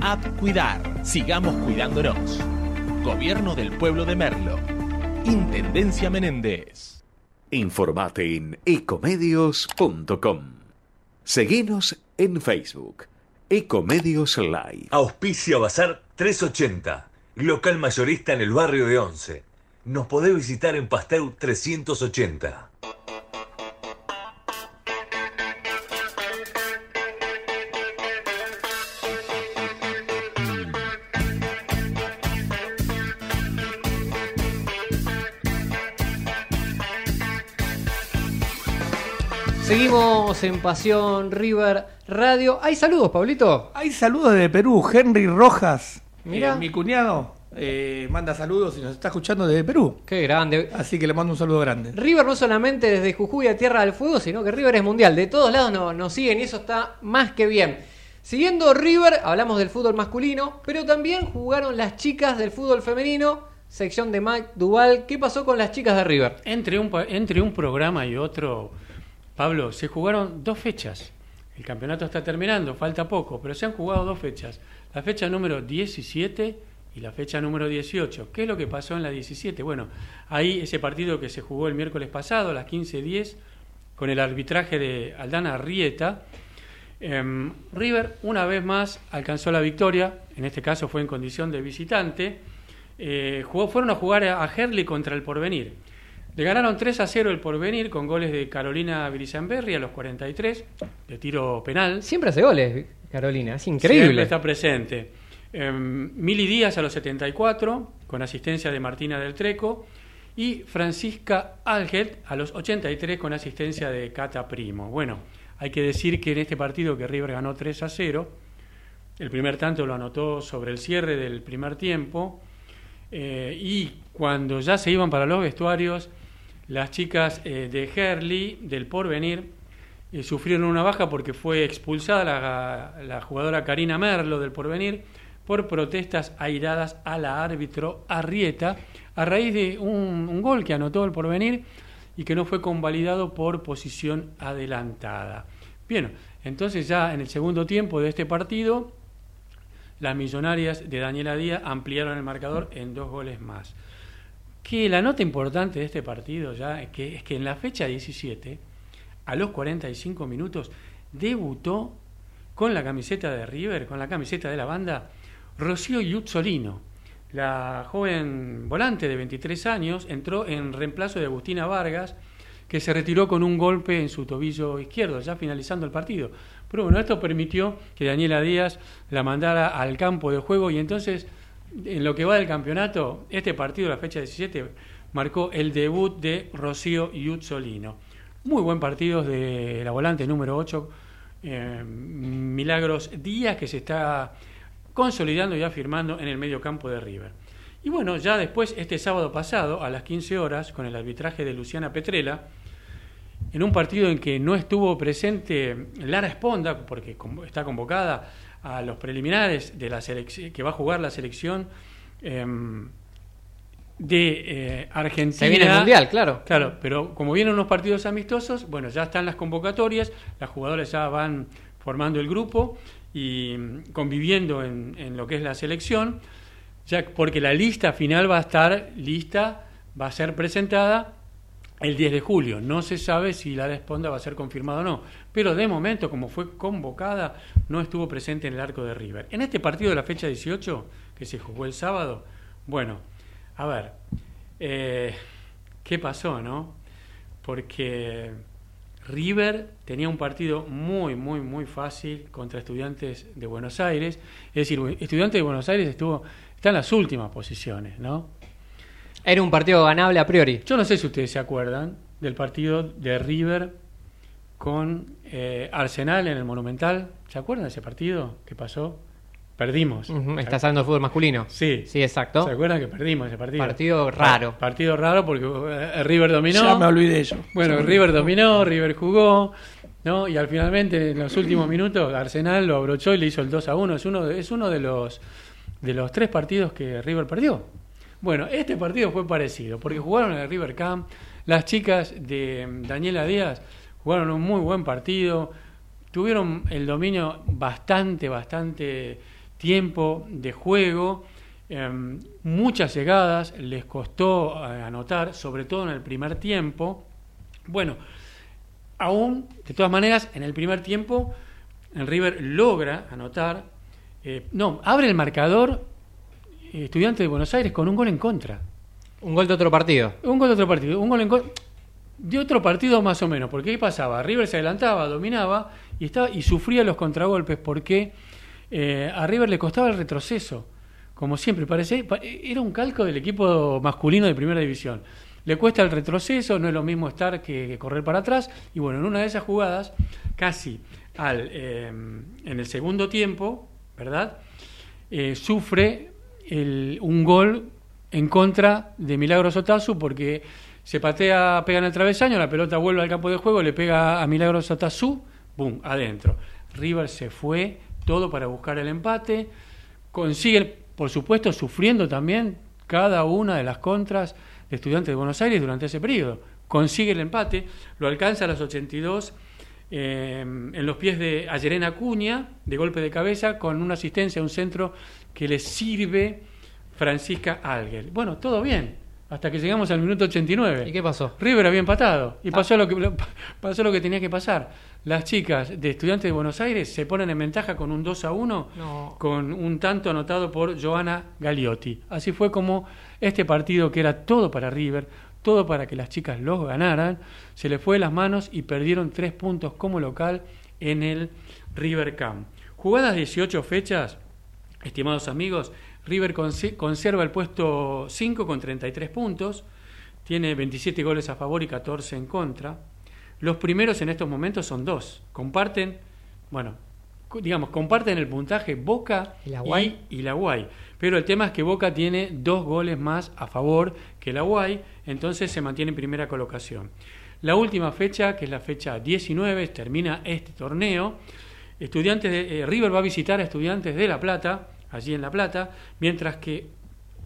App Cuidar. Sigamos cuidándonos. Gobierno del Pueblo de Merlo. Intendencia Menéndez. Informate en ecomedios.com. Seguinos en Facebook. Ecomedios Live. Auspicia Bazar 380, local mayorista en el barrio de Once. Nos podés visitar en Pasteur 380. Seguimos en Pasión River Radio. ¿Hay saludos, Pablito? Hay saludos de Perú. Henry Rojas, Mira. eh, mi cuñado, eh, manda saludos y nos está escuchando desde Perú. Qué grande. Así que le mando un saludo grande. River no solamente desde Jujuy a Tierra del Fuego, sino que River es mundial. De todos lados no- nos siguen y eso está más que bien. Siguiendo River, hablamos del fútbol masculino, pero también jugaron las chicas del fútbol femenino, sección de Mike Duval. ¿Qué pasó con las chicas de River? Entre un, entre un programa y otro, Pablo, se jugaron dos fechas. El campeonato está terminando, falta poco, pero se han jugado dos fechas. La fecha número 17 y la fecha número 18. ¿Qué es lo que pasó en la 17? Bueno, ahí ese partido que se jugó el miércoles pasado a las 15.10 con el arbitraje de Aldana Rieta. em, River una vez más alcanzó la victoria, en este caso fue en condición de visitante. Eh, fueron a jugar a Herley contra el Porvenir. Le ganaron 3 a 0 el Porvenir con goles de Carolina Brisanberri a los 43, de tiro penal. Siempre hace goles, Carolina. Es Siempre increíble. está presente. Em, Mili Díaz a los 74, con asistencia de Martina del Treco. Y Francisca Algelt a los 83, con asistencia de Cata Primo. Bueno, hay que decir que en este partido que River ganó 3 a 0, el primer tanto lo anotó sobre el cierre del primer tiempo. eh, y cuando ya se iban para los vestuarios, las chicas eh, de Herley, del Porvenir, eh, sufrieron una baja porque fue expulsada la, la jugadora Karina Merlo del Porvenir por protestas airadas a la árbitro Arrieta a raíz de un, un gol que anotó el Porvenir y que no fue convalidado por posición adelantada. Bien, entonces ya en el segundo tiempo de este partido, las millonarias de Daniela Díaz ampliaron el marcador en dos goles más. Que la nota importante de este partido ya es que, es que en la fecha 17, a los 45 minutos, debutó con la camiseta de River, con la camiseta de la banda, Rocío Yutzolino. La joven volante de 23 años entró en reemplazo de Agustina Vargas, que se retiró con un golpe en su tobillo izquierdo, ya finalizando el partido. Pero bueno, esto permitió que Daniela Díaz la mandara al campo de juego y entonces, en lo que va del campeonato, este partido, la fecha 17, marcó el debut de Rocío Yutzolino. Muy buen partido de la volante número 8, eh, Milagros Díaz, que se está consolidando y afirmando en el medio campo de River. Y bueno, ya después, este sábado pasado, a las 15 horas, con el arbitraje de Luciana Petrela, en un partido en que no estuvo presente Lara Esponda, porque está convocada a los preliminares de la selec- que va a jugar la selección em, de eh, Argentina. Se viene el Mundial, claro. Claro, pero como vienen unos partidos amistosos, bueno, ya están las convocatorias, las jugadoras ya van formando el grupo y mm, conviviendo en, en lo que es la selección, ya porque la lista final va a estar lista, va a ser presentada el 10 de julio. No se sabe si la responda va a ser confirmada o no, pero de momento, como fue convocada, no estuvo presente en el arco de River. En este partido de la fecha 18, que se jugó el sábado, bueno, a ver, eh, ¿qué pasó, no? Porque River tenía un partido muy, muy, muy fácil contra Estudiantes de Buenos Aires. Es decir, Estudiantes de Buenos Aires estuvo, está en las últimas posiciones, ¿no? Era un partido ganable a priori. Yo no sé si ustedes se acuerdan del partido de River con eh, Arsenal en el Monumental. ¿Se acuerdan de ese partido que pasó? Perdimos. Estás hablando de fútbol masculino. Sí. Sí, exacto. ¿Se acuerdan que perdimos ese partido? Partido raro. Pa- Partido raro porque eh, River dominó. Ya me olvidé de eso. Bueno, Ya River dominó, River jugó, ¿no? Y al finalmente, en los últimos minutos, Arsenal lo abrochó y le hizo el 2 a 1. Es uno de, es uno de los de los tres partidos que River perdió. Bueno, este partido fue parecido, porque jugaron en el River Camp. Las chicas de Daniela Díaz jugaron un muy buen partido. Tuvieron el dominio bastante, bastante tiempo de juego. Em, muchas llegadas, les costó eh, anotar, sobre todo en el primer tiempo. Bueno, aún, de todas maneras, en el primer tiempo, el River logra anotar. eh, no, abre el marcador Estudiante de Buenos Aires con un gol en contra. Un gol de otro partido. Un gol de otro partido, un gol en contra. De otro partido más o menos, porque ¿qué pasaba? River se adelantaba, dominaba y, estaba, y sufría los contragolpes porque eh, a River le costaba el retroceso. Como siempre, parece, pa- era un calco del equipo masculino de primera división. Le cuesta el retroceso, no es lo mismo estar que, que correr para atrás. Y bueno, en una de esas jugadas, casi al, eh, en el segundo tiempo, ¿verdad? Eh, sufre un gol en contra de Milagros Otazu porque se patea, pega en el travesaño, la pelota vuelve al campo de juego, le pega a Milagros Otazu, ¡boom! adentro. River se fue todo para buscar el empate, consigue, por supuesto, sufriendo también cada una de las contras de Estudiantes de Buenos Aires durante ese periodo. Consigue el empate, lo alcanza a los 82 eh, en los pies de Ayerena Acuña, de golpe de cabeza, con una asistencia, un centro que le sirve Francisca Alguer. Bueno, todo bien, hasta que llegamos al minuto 89. ¿Y qué pasó? River había empatado y pasó, lo que, lo- pasó lo que tenía que pasar. Las chicas de Estudiantes de Buenos Aires se ponen en ventaja con un 2 a 1 No. con un tanto anotado por Joana Gagliotti. Así fue como este partido que era todo para River, todo para que las chicas los ganaran, se le fue de las manos y perdieron tres puntos como local en el River Camp. Jugadas 18 fechas, estimados amigos, River conse- conserva el puesto 5 con 33 puntos, tiene 27 goles a favor y 14 en contra. Los primeros en estos momentos son dos. Comparten, bueno, digamos, comparten el puntaje Boca ¿Y la Guay? y, y la Guay. Pero el tema es que Boca tiene dos goles más a favor que la Guay, entonces se mantiene en primera colocación. La última fecha, que es la fecha 19, termina este torneo. Estudiantes de, eh, River va a visitar a Estudiantes de La Plata, allí en La Plata, mientras que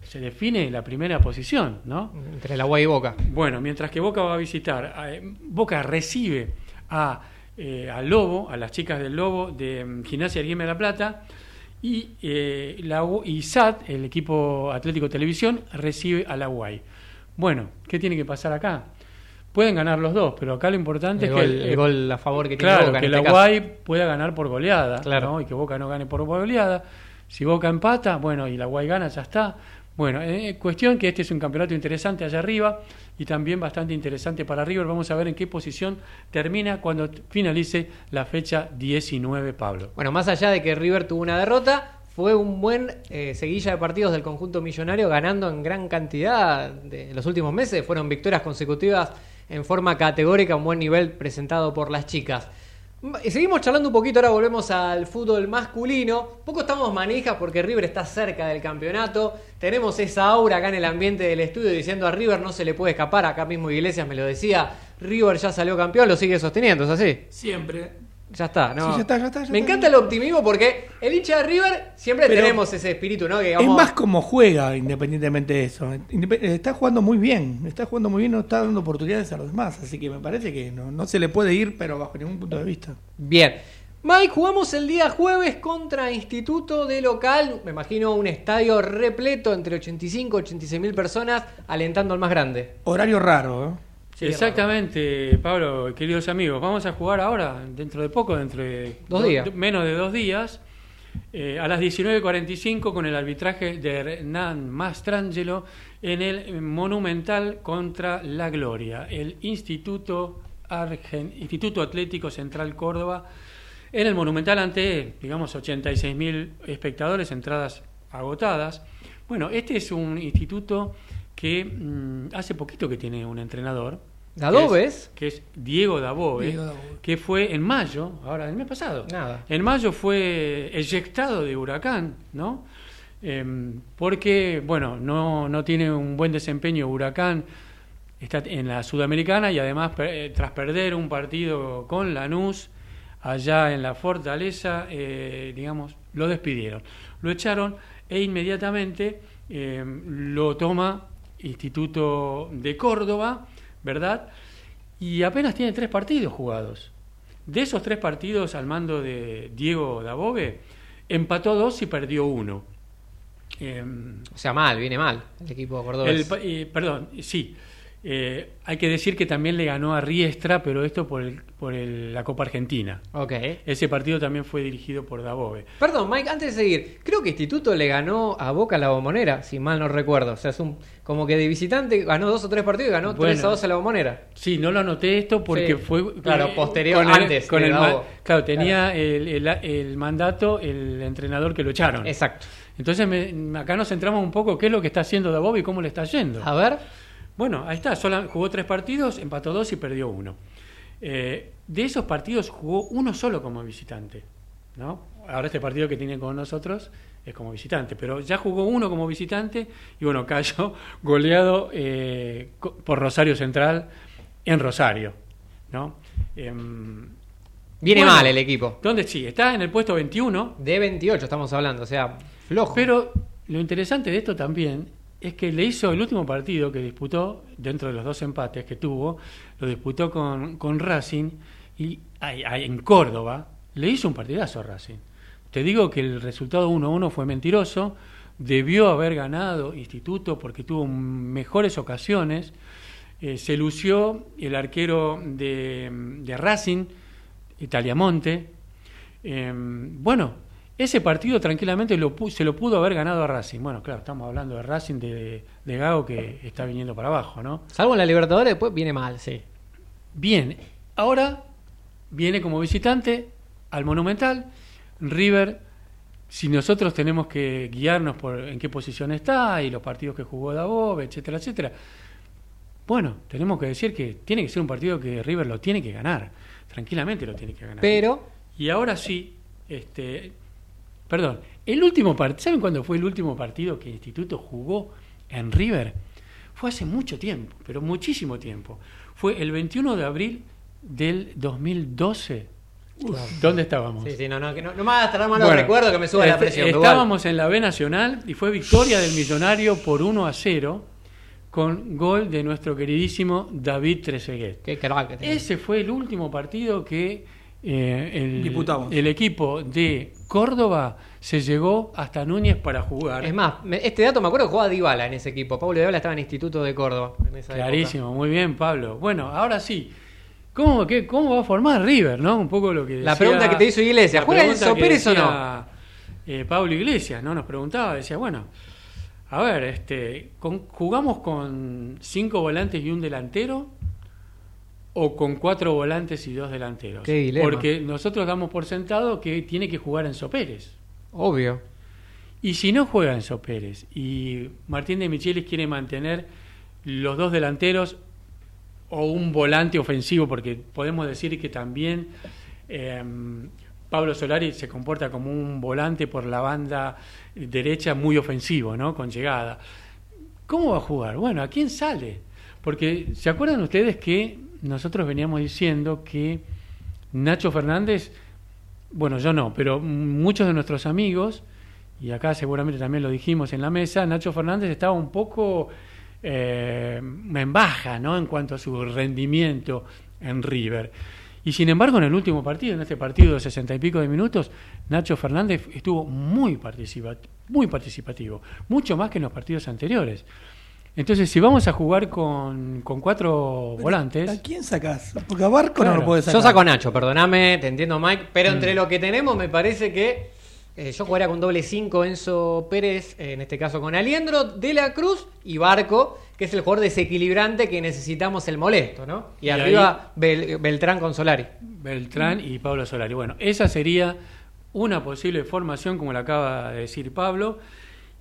se define la primera posición, ¿no? Entre la Guay y Boca. Bueno, mientras que Boca va a visitar, eh, Boca recibe a, eh, al Lobo, a las chicas del Lobo de mm, Gimnasia Arguime de la Plata, y, eh, la, y SAT, el equipo Atlético Televisión, recibe a la Guay. Bueno, ¿qué tiene que pasar acá? Pueden ganar los dos, pero acá lo importante El es gol, que el gol a favor que tiene Boca. en que este la. Guay pueda ganar por goleada, Claro. ¿no? y que Boca no gane por goleada. Si Boca empata, bueno, y la Guay gana, ya está. Bueno, eh, cuestión que este es un campeonato interesante allá arriba y también bastante interesante para River. Vamos a ver en qué posición termina cuando finalice la fecha 19, Pablo. Bueno, más allá de que River tuvo una derrota, fue un buen eh, seguilla de partidos del conjunto millonario, ganando en gran cantidad de en los últimos meses. Fueron victorias consecutivas en forma categórica, un buen nivel presentado por las chicas. M- Seguimos charlando un poquito, ahora volvemos al fútbol masculino. Poco estamos manijas porque River está cerca del campeonato. Tenemos esa aura acá en el ambiente del estudio diciendo a River no se le puede escapar. Acá mismo Iglesias me lo decía. River ya salió campeón, lo sigue sosteniendo, ¿es así? Siempre. Ya está, ¿no? Sí, ya está, ya está, ya Me está. encanta el optimismo porque el hincha de River siempre Pero- tenemos ese espíritu, ¿no? Que Es más como juega, independientemente de eso. Está jugando muy bien, está jugando muy bien, no está dando oportunidades a los demás. Así que me parece que no, no se le puede ir, pero bajo ningún punto de vista. Bien. Mike, jugamos el día jueves contra Instituto de local. Me imagino un estadio repleto entre 85 y 86 mil personas alentando al más grande. Horario raro, ¿eh? Sí, Exactamente, Pablo, queridos amigos. Vamos a jugar ahora, dentro de poco, dentro de Dos do- días. menos de dos días, eh, a las 19.45 con el arbitraje de Hernán Mastrangelo en el Monumental contra la Gloria, el Instituto Argen- Instituto Atlético Central Córdoba en el Monumental ante, digamos, 86.000 espectadores, entradas agotadas. Bueno, este es un instituto que mm, hace poquito que tiene un entrenador. ¿Dadoves? Que es, que es Diego Dabove, Diego Dabove. que fue en mayo, ahora el mes pasado. Nada. En mayo fue eyectado de Huracán, ¿no? Em, porque, bueno, no, no tiene un buen desempeño Huracán, está en la Sudamericana y además per- eh, tras perder un partido con Lanús allá en la Fortaleza, eh, digamos, lo despidieron. Lo echaron e inmediatamente em, lo toma Instituto de Córdoba, ¿verdad? Y apenas tiene tres partidos jugados. De esos tres partidos al mando de Diego Dabove, empató dos y perdió uno. Em, O sea, mal, viene mal el equipo cordobés. el eh, perdón, sí. Eh, hay que decir que también le ganó a Riestra, pero esto por, el- por el- la Copa Argentina. Ok. Ese partido también fue dirigido por Dabove. Perdón, Mike, antes de seguir, creo que Instituto le ganó a Boca la bombonera, si mal no recuerdo. O sea, es un, como que de visitante ganó dos o tres partidos y ganó Bueno. 3 a 2 a la bombonera. Sí, no lo anoté esto porque Sí. fue... Claro, posterior, con el- antes con el ma- Davo. Claro, tenía El, el- el mandato el entrenador que lo echaron. Exacto. Entonces me- acá nos centramos un poco qué es lo que está haciendo Dabove y cómo le está yendo. A ver. Bueno, ahí está, sola- jugó tres partidos, empató dos y perdió uno. Eh, de esos partidos jugó uno solo como visitante, ¿no? Ahora este partido que tiene con nosotros es como visitante, pero ya jugó uno como visitante y bueno, cayó goleado eh, por Rosario Central en Rosario, ¿no? Em, Viene bueno, mal el equipo. ¿Dónde sí? Está en el puesto 21, De 28 estamos hablando, o sea, flojo. pero lo interesante de esto también es que le hizo el último partido que disputó, dentro de los dos empates que tuvo, lo disputó con, con Racing y en Córdoba, le hizo un partidazo a Racing. Te digo que el resultado 1-1 fue mentiroso, debió haber ganado Instituto porque tuvo mejores ocasiones, eh, se lució el arquero de, de Racing, Italiamonte, eh, bueno, ese partido tranquilamente lo se lo pudo haber ganado a Racing. Bueno, claro, estamos hablando de Racing de, de Gago que está viniendo para abajo, ¿no? Salvo en la Libertadores, después viene mal, sí. Bien, ahora viene como visitante al Monumental. River, si nosotros tenemos que guiarnos por en qué posición está y los partidos que jugó Dabove, etcétera, etcétera. Bueno, tenemos que decir que tiene que ser un partido que River lo tiene que ganar. Tranquilamente lo tiene que ganar. Pero, Y ahora sí, este, perdón, el último partido, ¿saben cuándo fue el último partido que Instituto jugó en River? Fue hace mucho tiempo, pero muchísimo tiempo. Fue el 21 de abril del 2012. ¿Dónde estábamos? sí, sí, no, no, que no, no me hagas traer malos Bueno, recuerdos que me suba la este, presión. igual. Estábamos en la B Nacional y fue victoria del Millonario por 1 a 0 con gol de nuestro queridísimo David Trezeguet. Qué crack. Ese fue el último partido que eh, el, el equipo de Córdoba se llegó hasta Núñez para jugar. Es más, me- este dato me acuerdo que jugaba Dybala en ese equipo. Pablo Dybala estaba en Instituto de Córdoba. En esa Clarísimo, muy bien, Pablo. Bueno, ahora sí. ¿Cómo, qué, ¿Cómo va a formar River? ¿no? Un poco lo que La decía- pregunta que te hizo Iglesias, la ¿juega Enzo Pérez o decía, eh, Pablo Iglesias, ¿no? Nos preguntaba, decía, bueno, a ver, este, con- ¿jugamos con cinco volantes y un delantero? ¿O con cuatro volantes y dos delanteros? Qué dilema. Porque nosotros damos por sentado que tiene que jugar Enzo Pérez. Obvio. Y si no juega Enzo Pérez y Martín de Michelis quiere mantener los dos delanteros o un volante ofensivo, porque podemos decir que también eh, Pablo Solari se comporta como un volante por la banda derecha muy ofensivo, ¿no? Con llegada. ¿Cómo va a jugar? Bueno, ¿a quién sale? Porque ¿se acuerdan ustedes que nosotros veníamos diciendo que Nacho Fernández, bueno, yo no, pero muchos de nuestros amigos, y acá seguramente también lo dijimos en la mesa, Nacho Fernández estaba un poco eh, en baja, ¿no? En cuanto a su rendimiento en River. Y sin embargo, en el último partido, en este partido de sesenta y pico de minutos, Nacho Fernández estuvo muy, participa- muy participativo, mucho más que en los partidos anteriores. Entonces, si vamos a jugar con, con cuatro volantes, ¿A quién sacás? Porque a Barco no lo puedes sacar. Yo saco a Nacho, perdóname, te entiendo Mike, pero Mm. entre lo que tenemos me parece que eh, yo jugaría con doble 5 Enzo Pérez, eh, en este caso con Aliendro, De la Cruz y Barco, que es el jugador desequilibrante que necesitamos el molesto, ¿no? Y, Y arriba Bel- Beltrán con Solari. Beltrán y Pablo Solari. Bueno, esa sería una posible formación, como le acaba de decir Pablo.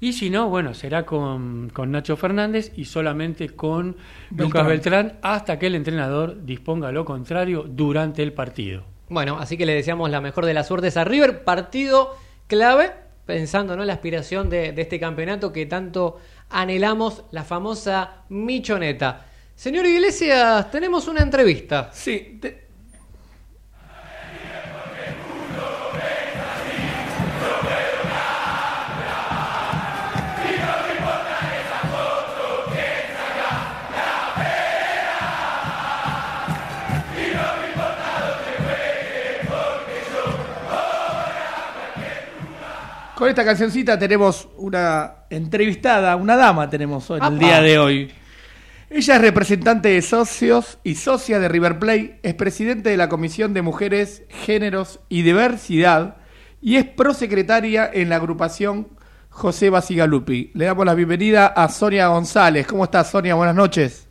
Y si no, bueno, será con, con Nacho Fernández y solamente con Lucas Beltrán hasta que el entrenador disponga lo contrario durante el partido. Bueno, así que le deseamos la mejor de las suertes a River. Partido clave, pensando ¿no? en la aspiración de, de este campeonato que tanto anhelamos, la famosa Michoneta. Señor Iglesias, tenemos una entrevista. Sí, te- Con esta cancioncita tenemos una entrevistada, una dama tenemos hoy, en el día de hoy. Ella es representante de socios y socia de River Plate, es presidente de la Comisión de Mujeres, Géneros y Diversidad y es prosecretaria en la agrupación José Basigalupi. Le damos la bienvenida a Sonia González. ¿Cómo estás, Sonia? Buenas noches.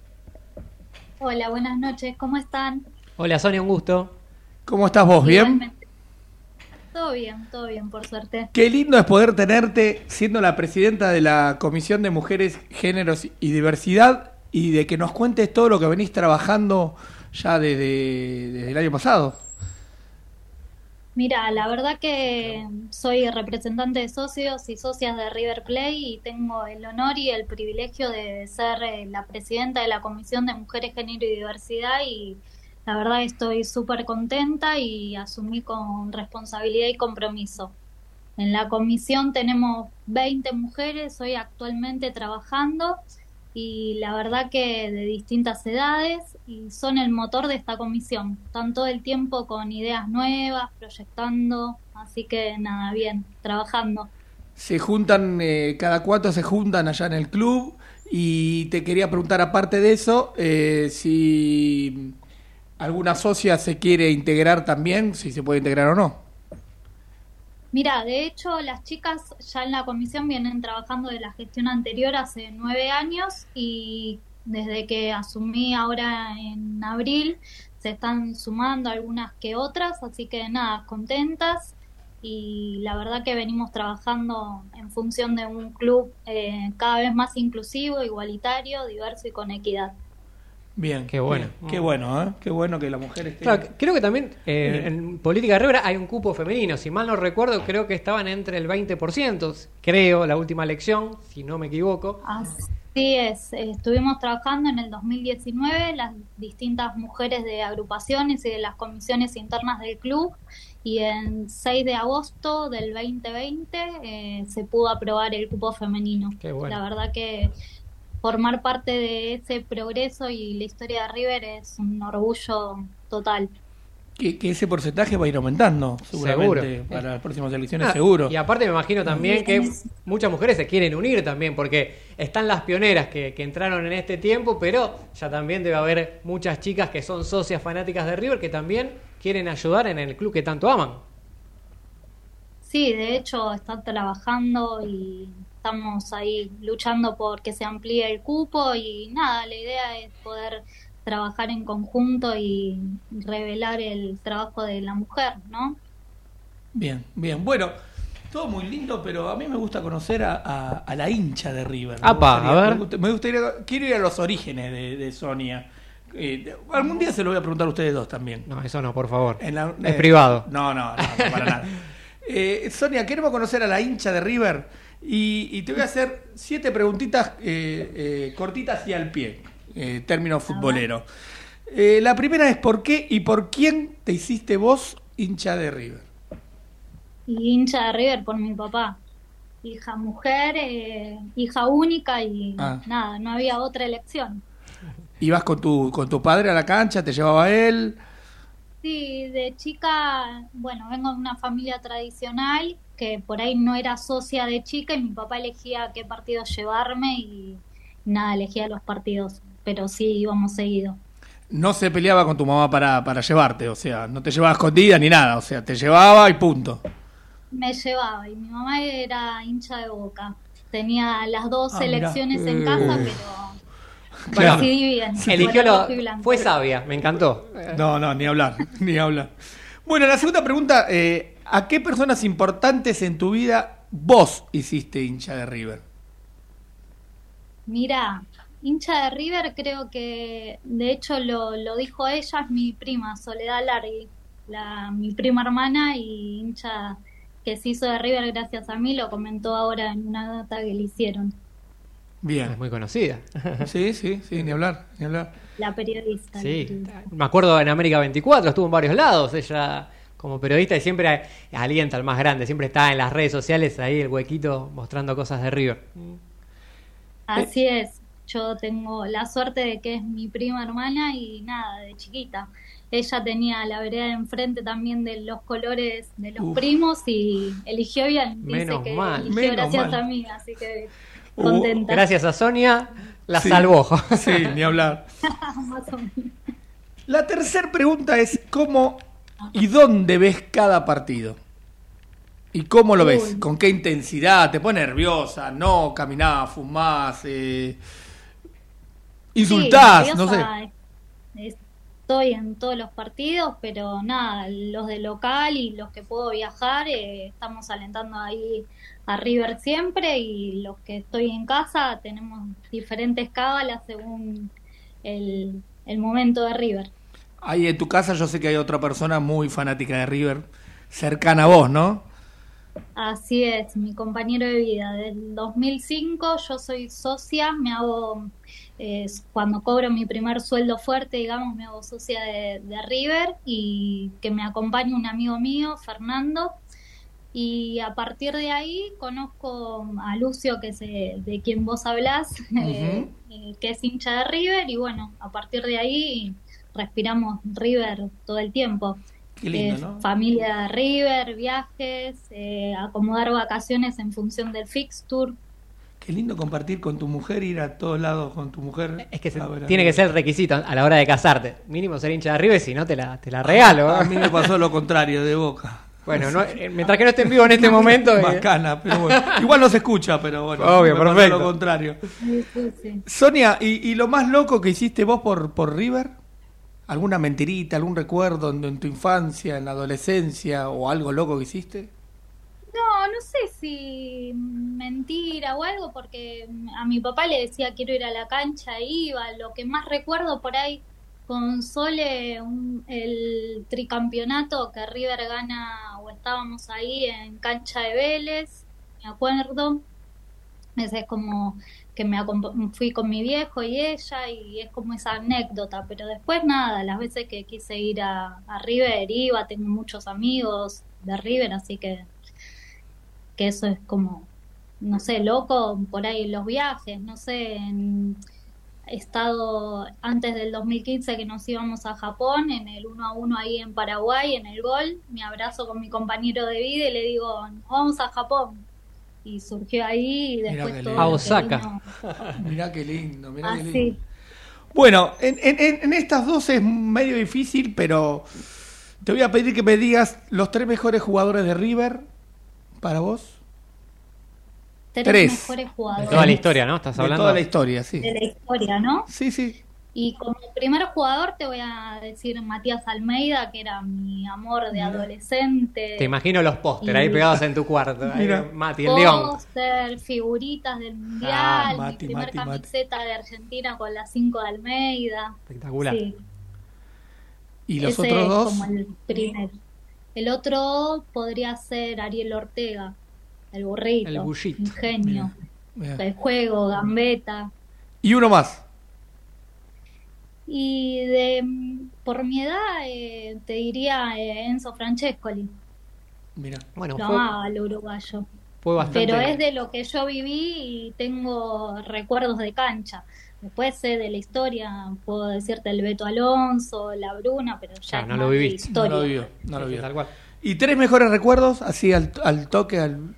Hola, buenas noches, ¿cómo están? Hola Sonia, un gusto. ¿Cómo estás vos? ¿Bien? Igualmente. Todo bien, todo bien, por suerte. Qué lindo es poder tenerte siendo la presidenta de la Comisión de Mujeres, Géneros y Diversidad y de que nos cuentes todo lo que venís trabajando ya desde, desde el año pasado. Mira, la verdad que soy representante de socios y socias de River Play y tengo el honor y el privilegio de ser eh, la presidenta de la Comisión de Mujeres, Género y Diversidad y la verdad estoy súper contenta y asumí con responsabilidad y compromiso. En la comisión tenemos 20 mujeres hoy actualmente trabajando y la verdad que de distintas edades y son el motor de esta comisión. Están todo el tiempo con ideas nuevas, proyectando, así que nada, bien, trabajando. Se juntan, eh, cada cuatro se juntan allá en el club y te quería preguntar aparte de eso, eh, si alguna socia se quiere integrar también, si se puede integrar o no. Mira, de hecho, las chicas ya en la comisión vienen trabajando de la gestión anterior hace nueve años y desde que asumí ahora en abril se están sumando algunas que otras, así que nada, contentas y la verdad que venimos trabajando en función de un club eh, cada vez más inclusivo, igualitario, diverso y con equidad. Bien. Qué bueno. bien. Qué bueno, ¿eh? Qué bueno que la mujer esté... Claro, creo que también eh, Bien. en política de River hay un cupo femenino. Si mal no recuerdo, creo que estaban entre el 20%. Creo, la última elección, si no me equivoco. Así es, eh, estuvimos trabajando en el 2019 las distintas mujeres de agrupaciones y de las comisiones internas del club y en 6 de agosto del 2020 eh, se pudo aprobar el cupo femenino. Qué bueno. La verdad que formar parte de ese progreso y la historia de River es un orgullo total. Que, que ese porcentaje va a ir aumentando, seguramente, Seguro. para las próximas elecciones, Ah, seguro. Y aparte me imagino también que muchas mujeres se quieren unir también, porque están las pioneras que, que entraron en este tiempo, pero ya también debe haber muchas chicas que son socias fanáticas de River que también quieren ayudar en el club que tanto aman. Sí, de hecho están trabajando y estamos ahí luchando por que se amplíe el cupo y nada, la idea es poder trabajar en conjunto y revelar el trabajo de la mujer, ¿no? Bien, bien. Bueno, todo muy lindo, pero a mí me gusta conocer a, a- a la hincha de River. Me Apa, gustaría- a ver. Me, gusta- me gustaría, quiero ir a los orígenes de, de Sonia. Eh, de- algún día se lo voy a preguntar a ustedes dos también. No, eso no, por favor. En la- es eh, privado. No, no, no, no, para nada. Eh, Sonia, queremos conocer a la hincha de River y, y te voy a hacer siete preguntitas eh, eh, cortitas y al pie, eh, término futbolero. Eh, la primera es ¿por qué y por quién te hiciste vos hincha de River? Y hincha de River por mi papá. Hija mujer, eh, hija única y Ah. nada, no había otra elección. ¿Ibas con tu, con tu padre a la cancha? ¿Te llevaba él? Sí, de chica, bueno, vengo de una familia tradicional que por ahí no era socia de chica y mi papá elegía qué partidos llevarme y nada, elegía los partidos, pero sí íbamos seguido. No se peleaba con tu mamá para, para llevarte, o sea, no te llevaba escondida ni nada, o sea, te llevaba y punto. Me llevaba y mi mamá era hincha de boca. Tenía las dos Ah, mirá. selecciones en Eh. casa, pero Bueno, Decidí bien. Eligió lo. Fue sabia, me encantó. No, no, ni hablar, ni hablar. Bueno, la segunda pregunta, eh, ¿a qué personas importantes en tu vida vos hiciste hincha de River? Mira, hincha de River creo que, de hecho lo, lo dijo ella, es mi prima, Soledad Largui, la, mi prima hermana y hincha que se hizo de River gracias a mí, lo comentó ahora en una data que le hicieron, Es Bien. muy conocida. Sí, sí, sí, ni hablar, ni hablar. la periodista. Sí, me acuerdo en América 24, estuvo en varios lados, ella como periodista y siempre alienta al más grande, siempre está en las redes sociales ahí el huequito mostrando cosas de River. Así es, yo tengo la suerte de que es mi prima hermana y nada, de chiquita. Ella tenía la vereda de enfrente también de los colores de los Uf. primos y eligió bien. Dice Menos que mal. eligió Menos gracias mal. a mí, así que Uh, contenta. Gracias a Sonia, la Sí. salvó. Sí, ni hablar. Más o menos. La tercera pregunta es ¿cómo y dónde ves cada partido? ¿Y cómo lo ves? ¿Con qué intensidad? ¿Te pone nerviosa? ¿No? ¿Caminás? ¿Fumás? Eh, ¿Insultás? Sí, no sé. Estoy en todos los partidos, pero nada, los de local y los que puedo viajar, eh, estamos alentando ahí a River siempre y los que estoy en casa tenemos diferentes cábalas según el, el momento de River. Ahí en tu casa yo sé que hay otra persona muy fanática de River, cercana a vos, ¿no? Así es, mi compañero de vida. Desde el 2005 yo soy socia, me hago, eh, cuando cobro mi primer sueldo fuerte, digamos, me hago socia de, de River y que me acompaña un amigo mío, Fernando. Y a partir de ahí conozco a Lucio, que es eh, de quien vos hablás, eh, que es hincha de River, y bueno, a partir de ahí respiramos River todo el tiempo. Qué lindo, Eh, ¿no? Familia de River, viajes, eh, acomodar vacaciones en función del fixture. Qué lindo compartir con tu mujer, ir a todos lados con tu mujer. Es que se- A ver, a tiene que ser requisito a la hora de casarte. Mínimo ser hincha de River, si no te la, te la regalo. A ¿eh? mí me pasó lo contrario, de boca. Bueno, no- eh, mientras que no esté en vivo en este momento. eh, Bacana, pero bueno. Igual no se escucha, pero bueno. Obvio, perfecto. lo contrario. Sí, sí, sí. Sonia, ¿y, y lo más loco que hiciste vos por, por River? ¿Alguna mentirita, algún recuerdo en, tu infancia, en la adolescencia o algo loco que hiciste? No, no sé si mentira o algo, porque a mi papá le decía quiero ir a la cancha, iba. Lo que más recuerdo por ahí con Sole, un- el tricampeonato que River gana, o estábamos ahí en cancha de Vélez, me acuerdo. Ese es como que me fui con mi viejo y ella, y es como esa anécdota, pero después nada, las veces que quise ir a, River iba, tengo muchos amigos de River, así que que eso es como, no sé, loco por ahí los viajes, no sé, en, he estado antes del 2015 que nos íbamos a Japón, en el 1 a 1 ahí en Paraguay, en el gol, me abrazo con mi compañero de vida y le digo, "Nos vamos a Japón. Y surgió ahí y después todo. A que Osaka. Mirá qué lindo, mirá qué lindo. así. Bueno, en, en- estas dos es medio difícil, pero te voy a pedir que me digas los tres mejores jugadores de River para vos. Tres, Tres. mejores De jugadores toda la historia, ¿no? Estás De hablando. toda la historia, sí. de la historia, ¿no? Sí, sí. Y como primer jugador te voy a decir Matías Almeida, que era mi amor de adolescente. Te imagino los póster ahí Y- pegados en tu cuarto. ahí, Mira. Mati, el león. Póster, figuritas del mundial, Ah, mi Mati, primer Mati, Mati. camiseta de Argentina con las 5 de Almeida. Espectacular. Sí, ¿Y los ese otros es dos? como el primer. El otro podría ser Ariel Ortega, el burrito, El bullito. ingenio, Mira. el juego, gambeta. Y uno más. Y de por mi edad eh, te diría eh, Enzo Francescoli. Mira. Bueno, Lo fue, amaba al uruguayo. fue bastante. Pero es de lo que yo viví y tengo recuerdos de cancha. Después sé de la historia, puedo decirte el Beto Alonso, la Bruna, pero ya no lo viviste. No lo vio, no lo vio. tal cual. ¿Y tres mejores recuerdos? Así al, al toque, al...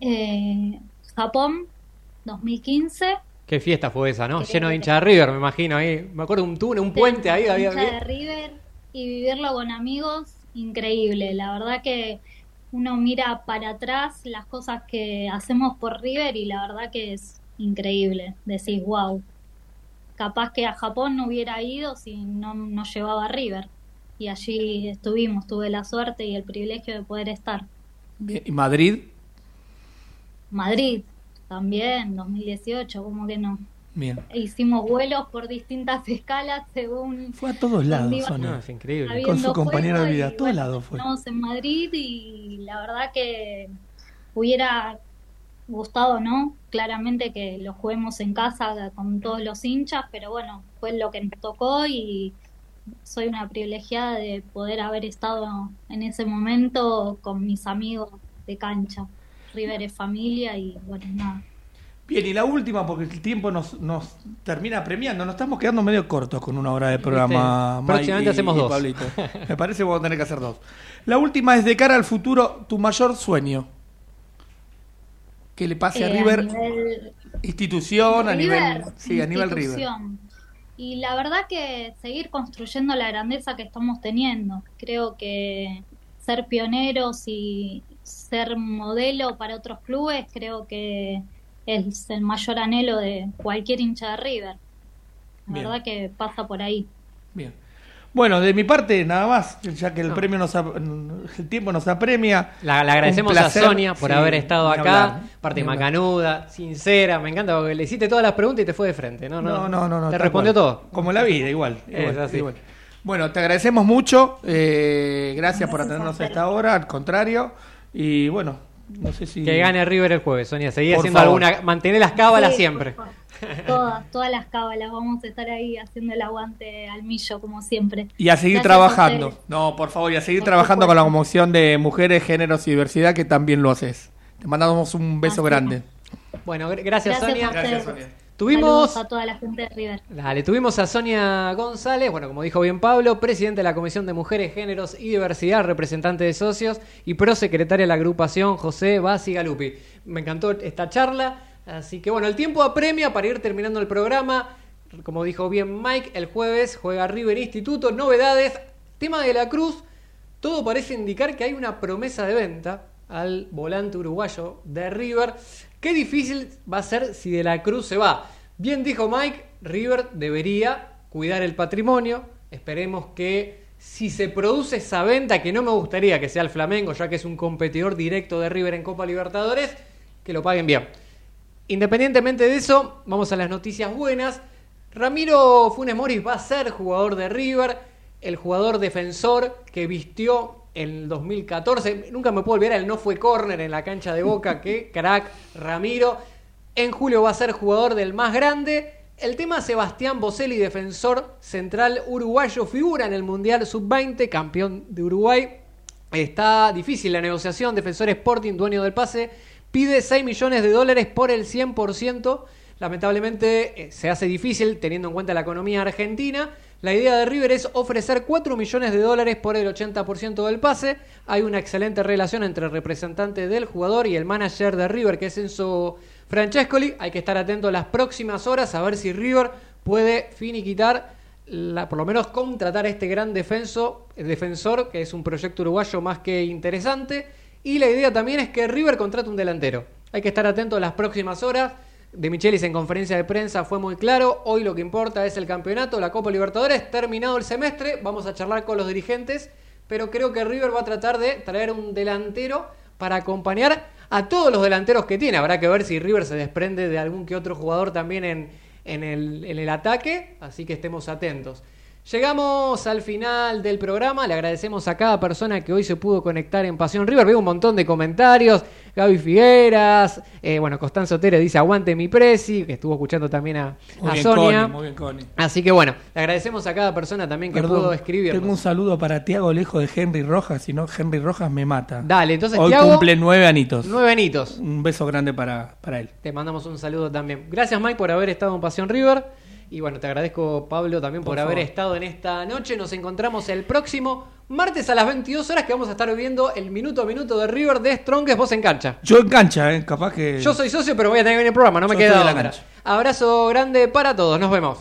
Eh, Japón, 2015. Qué fiesta fue esa, ¿no? Qué Lleno de hincha de River, me imagino ahí. Me acuerdo un túnel, un puente ahí. Había, hincha de River y vivirlo con amigos, increíble. La verdad que uno mira para atrás las cosas que hacemos por River y la verdad que es increíble. Decís, wow, capaz que a Japón no hubiera ido si no nos llevaba a River. Y allí estuvimos, tuve la suerte y el privilegio de poder estar. ¿Y Madrid? Madrid también, 2018, como que no. Bien. Hicimos vuelos por distintas escalas según... Fue a todos lados, Sonia. No, es increíble. Con su compañera de vida, a todos bueno, lados fue. Estamos en Madrid y la verdad que hubiera gustado, ¿no? Claramente que lo juguemos en casa con todos los hinchas, pero bueno, fue lo que nos tocó y soy una privilegiada de poder haber estado en ese momento con mis amigos de cancha. River es familia y bueno, nada. Bien, y la última, porque el tiempo nos, nos termina premiando. Nos estamos quedando medio cortos con una hora de programa. Próximamente y- hacemos y dos. Pablito. Me parece que vamos a tener que hacer dos. La última es de cara al futuro, tu mayor sueño. Que le pase a Eh, River, nivel- institución, a River, nivel. Sí, a nivel River. Y la verdad que seguir construyendo la grandeza que estamos teniendo. Creo que ser pioneros y ser modelo para otros clubes, creo que es el mayor anhelo de cualquier hincha de River. La Bien. verdad que pasa por ahí. Bien. Bueno, de mi parte, nada más, ya que el No. premio nos el tiempo nos apremia. La, le agradecemos a. Sonia por Sí, haber estado acá. hablar, parte hablar. macanuda, sincera, me encanta porque le hiciste todas las preguntas y te fue de frente. No, no, No, no, no. no Te respondió cual. todo. Como la vida, igual. Es igual, así. igual. Bueno, te agradecemos mucho. eh, gracias por atendernos a esta hora, al contrario. Y bueno, no sé si. Que gane River el jueves, Sonia. Seguí Por haciendo favor. alguna. Mantener las cábalas Sí, siempre. Todas, todas las cábalas. Vamos a estar ahí haciendo el aguante al millo, como siempre. Y a seguir Gracias trabajando. a no, por favor, y a seguir Por trabajando con la promoción de mujeres, géneros y diversidad, que también lo haces. Te mandamos un beso Así grande. Bueno, gr- gracias, Gracias Sonia. Gracias, Sonia. Tuvimos. Saludos a toda la gente de River. Dale, tuvimos a Sonia González, bueno, como dijo bien Pablo, presidente de la Comisión de Mujeres, Géneros y Diversidad, representante de socios y prosecretaria de la agrupación José Basi Galupi. Me encantó esta charla, así que bueno, el tiempo apremia para ir terminando el programa. Como dijo bien Mike, el jueves juega River Instituto, novedades, tema de la Cruz, todo parece indicar que hay una promesa de venta al volante uruguayo de River. Qué difícil va a ser si de la Cruz se va. Bien dijo Mike, River debería cuidar el patrimonio. Esperemos que si se produce esa venta, que no me gustaría que sea el Flamengo, ya que es un competidor directo de River en Copa Libertadores, que lo paguen bien. Independientemente de eso, vamos a las noticias buenas. Ramiro Funes Mori va a ser jugador de River, el jugador defensor que vistió en el 2014. Nunca me puedo olvidar, el no fue córner en la cancha de Boca, que crack Ramiro. En julio va a ser jugador del más grande. El tema Sebastián Boselli, defensor central uruguayo, figura en el Mundial Sub-20, campeón de Uruguay. Está difícil la negociación. Defensor Sporting, dueño del pase, pide 6 millones de dólares por el 100%. Lamentablemente eh, se hace difícil teniendo en cuenta la economía argentina. La idea de River es ofrecer 4 millones de dólares por el 80% del pase. Hay una excelente relación entre el representante del jugador y el manager de River, que es Enzo Francescoli. Hay que estar atento las próximas horas a ver si River puede finiquitar la- por lo menos contratar a este gran defenso, defensor, que es un proyecto uruguayo más que interesante. Y la idea también es que River contrate un delantero. Hay que estar atento las próximas horas. De Michelis en conferencia de prensa fue muy claro. Hoy lo que importa es el campeonato, la Copa Libertadores. Terminado el semestre, vamos a charlar con los dirigentes. Pero creo que River va a tratar de traer un delantero para acompañar a todos los delanteros que tiene. Habrá que ver si River se desprende de algún que otro jugador también en, en el, en el ataque, así que estemos atentos. Llegamos al final del programa, le agradecemos a cada persona que hoy se pudo conectar en Pasión River, veo un montón de comentarios, Gaby Figueras, eh, bueno, Constanzo Tere dice aguante mi presi, que estuvo escuchando también a, Muy a bien, Sonia. Connie, muy bien, Connie. Así que bueno, le agradecemos a cada persona también que Perdón, pudo escribir. Tengo un saludo para Tiago Lejos de Henry Rojas, si no, Henry Rojas me mata. Dale, entonces Hoy cumple nueve anitos. nueve anitos. Un beso grande para, para él. Te mandamos un saludo también. Gracias Mike por haber estado en Pasión River. Y bueno, te agradezco Pablo también por, Por haber estado en esta noche. Nos encontramos el próximo martes a las 22 horas que vamos a estar viendo el minuto a minuto de River de Strongest Vos en cancha. Yo en cancha, ¿eh? capaz que. Yo soy socio, pero voy a tener que venir al programa, no me queda otra. cancha. Abrazo grande para todos, nos vemos.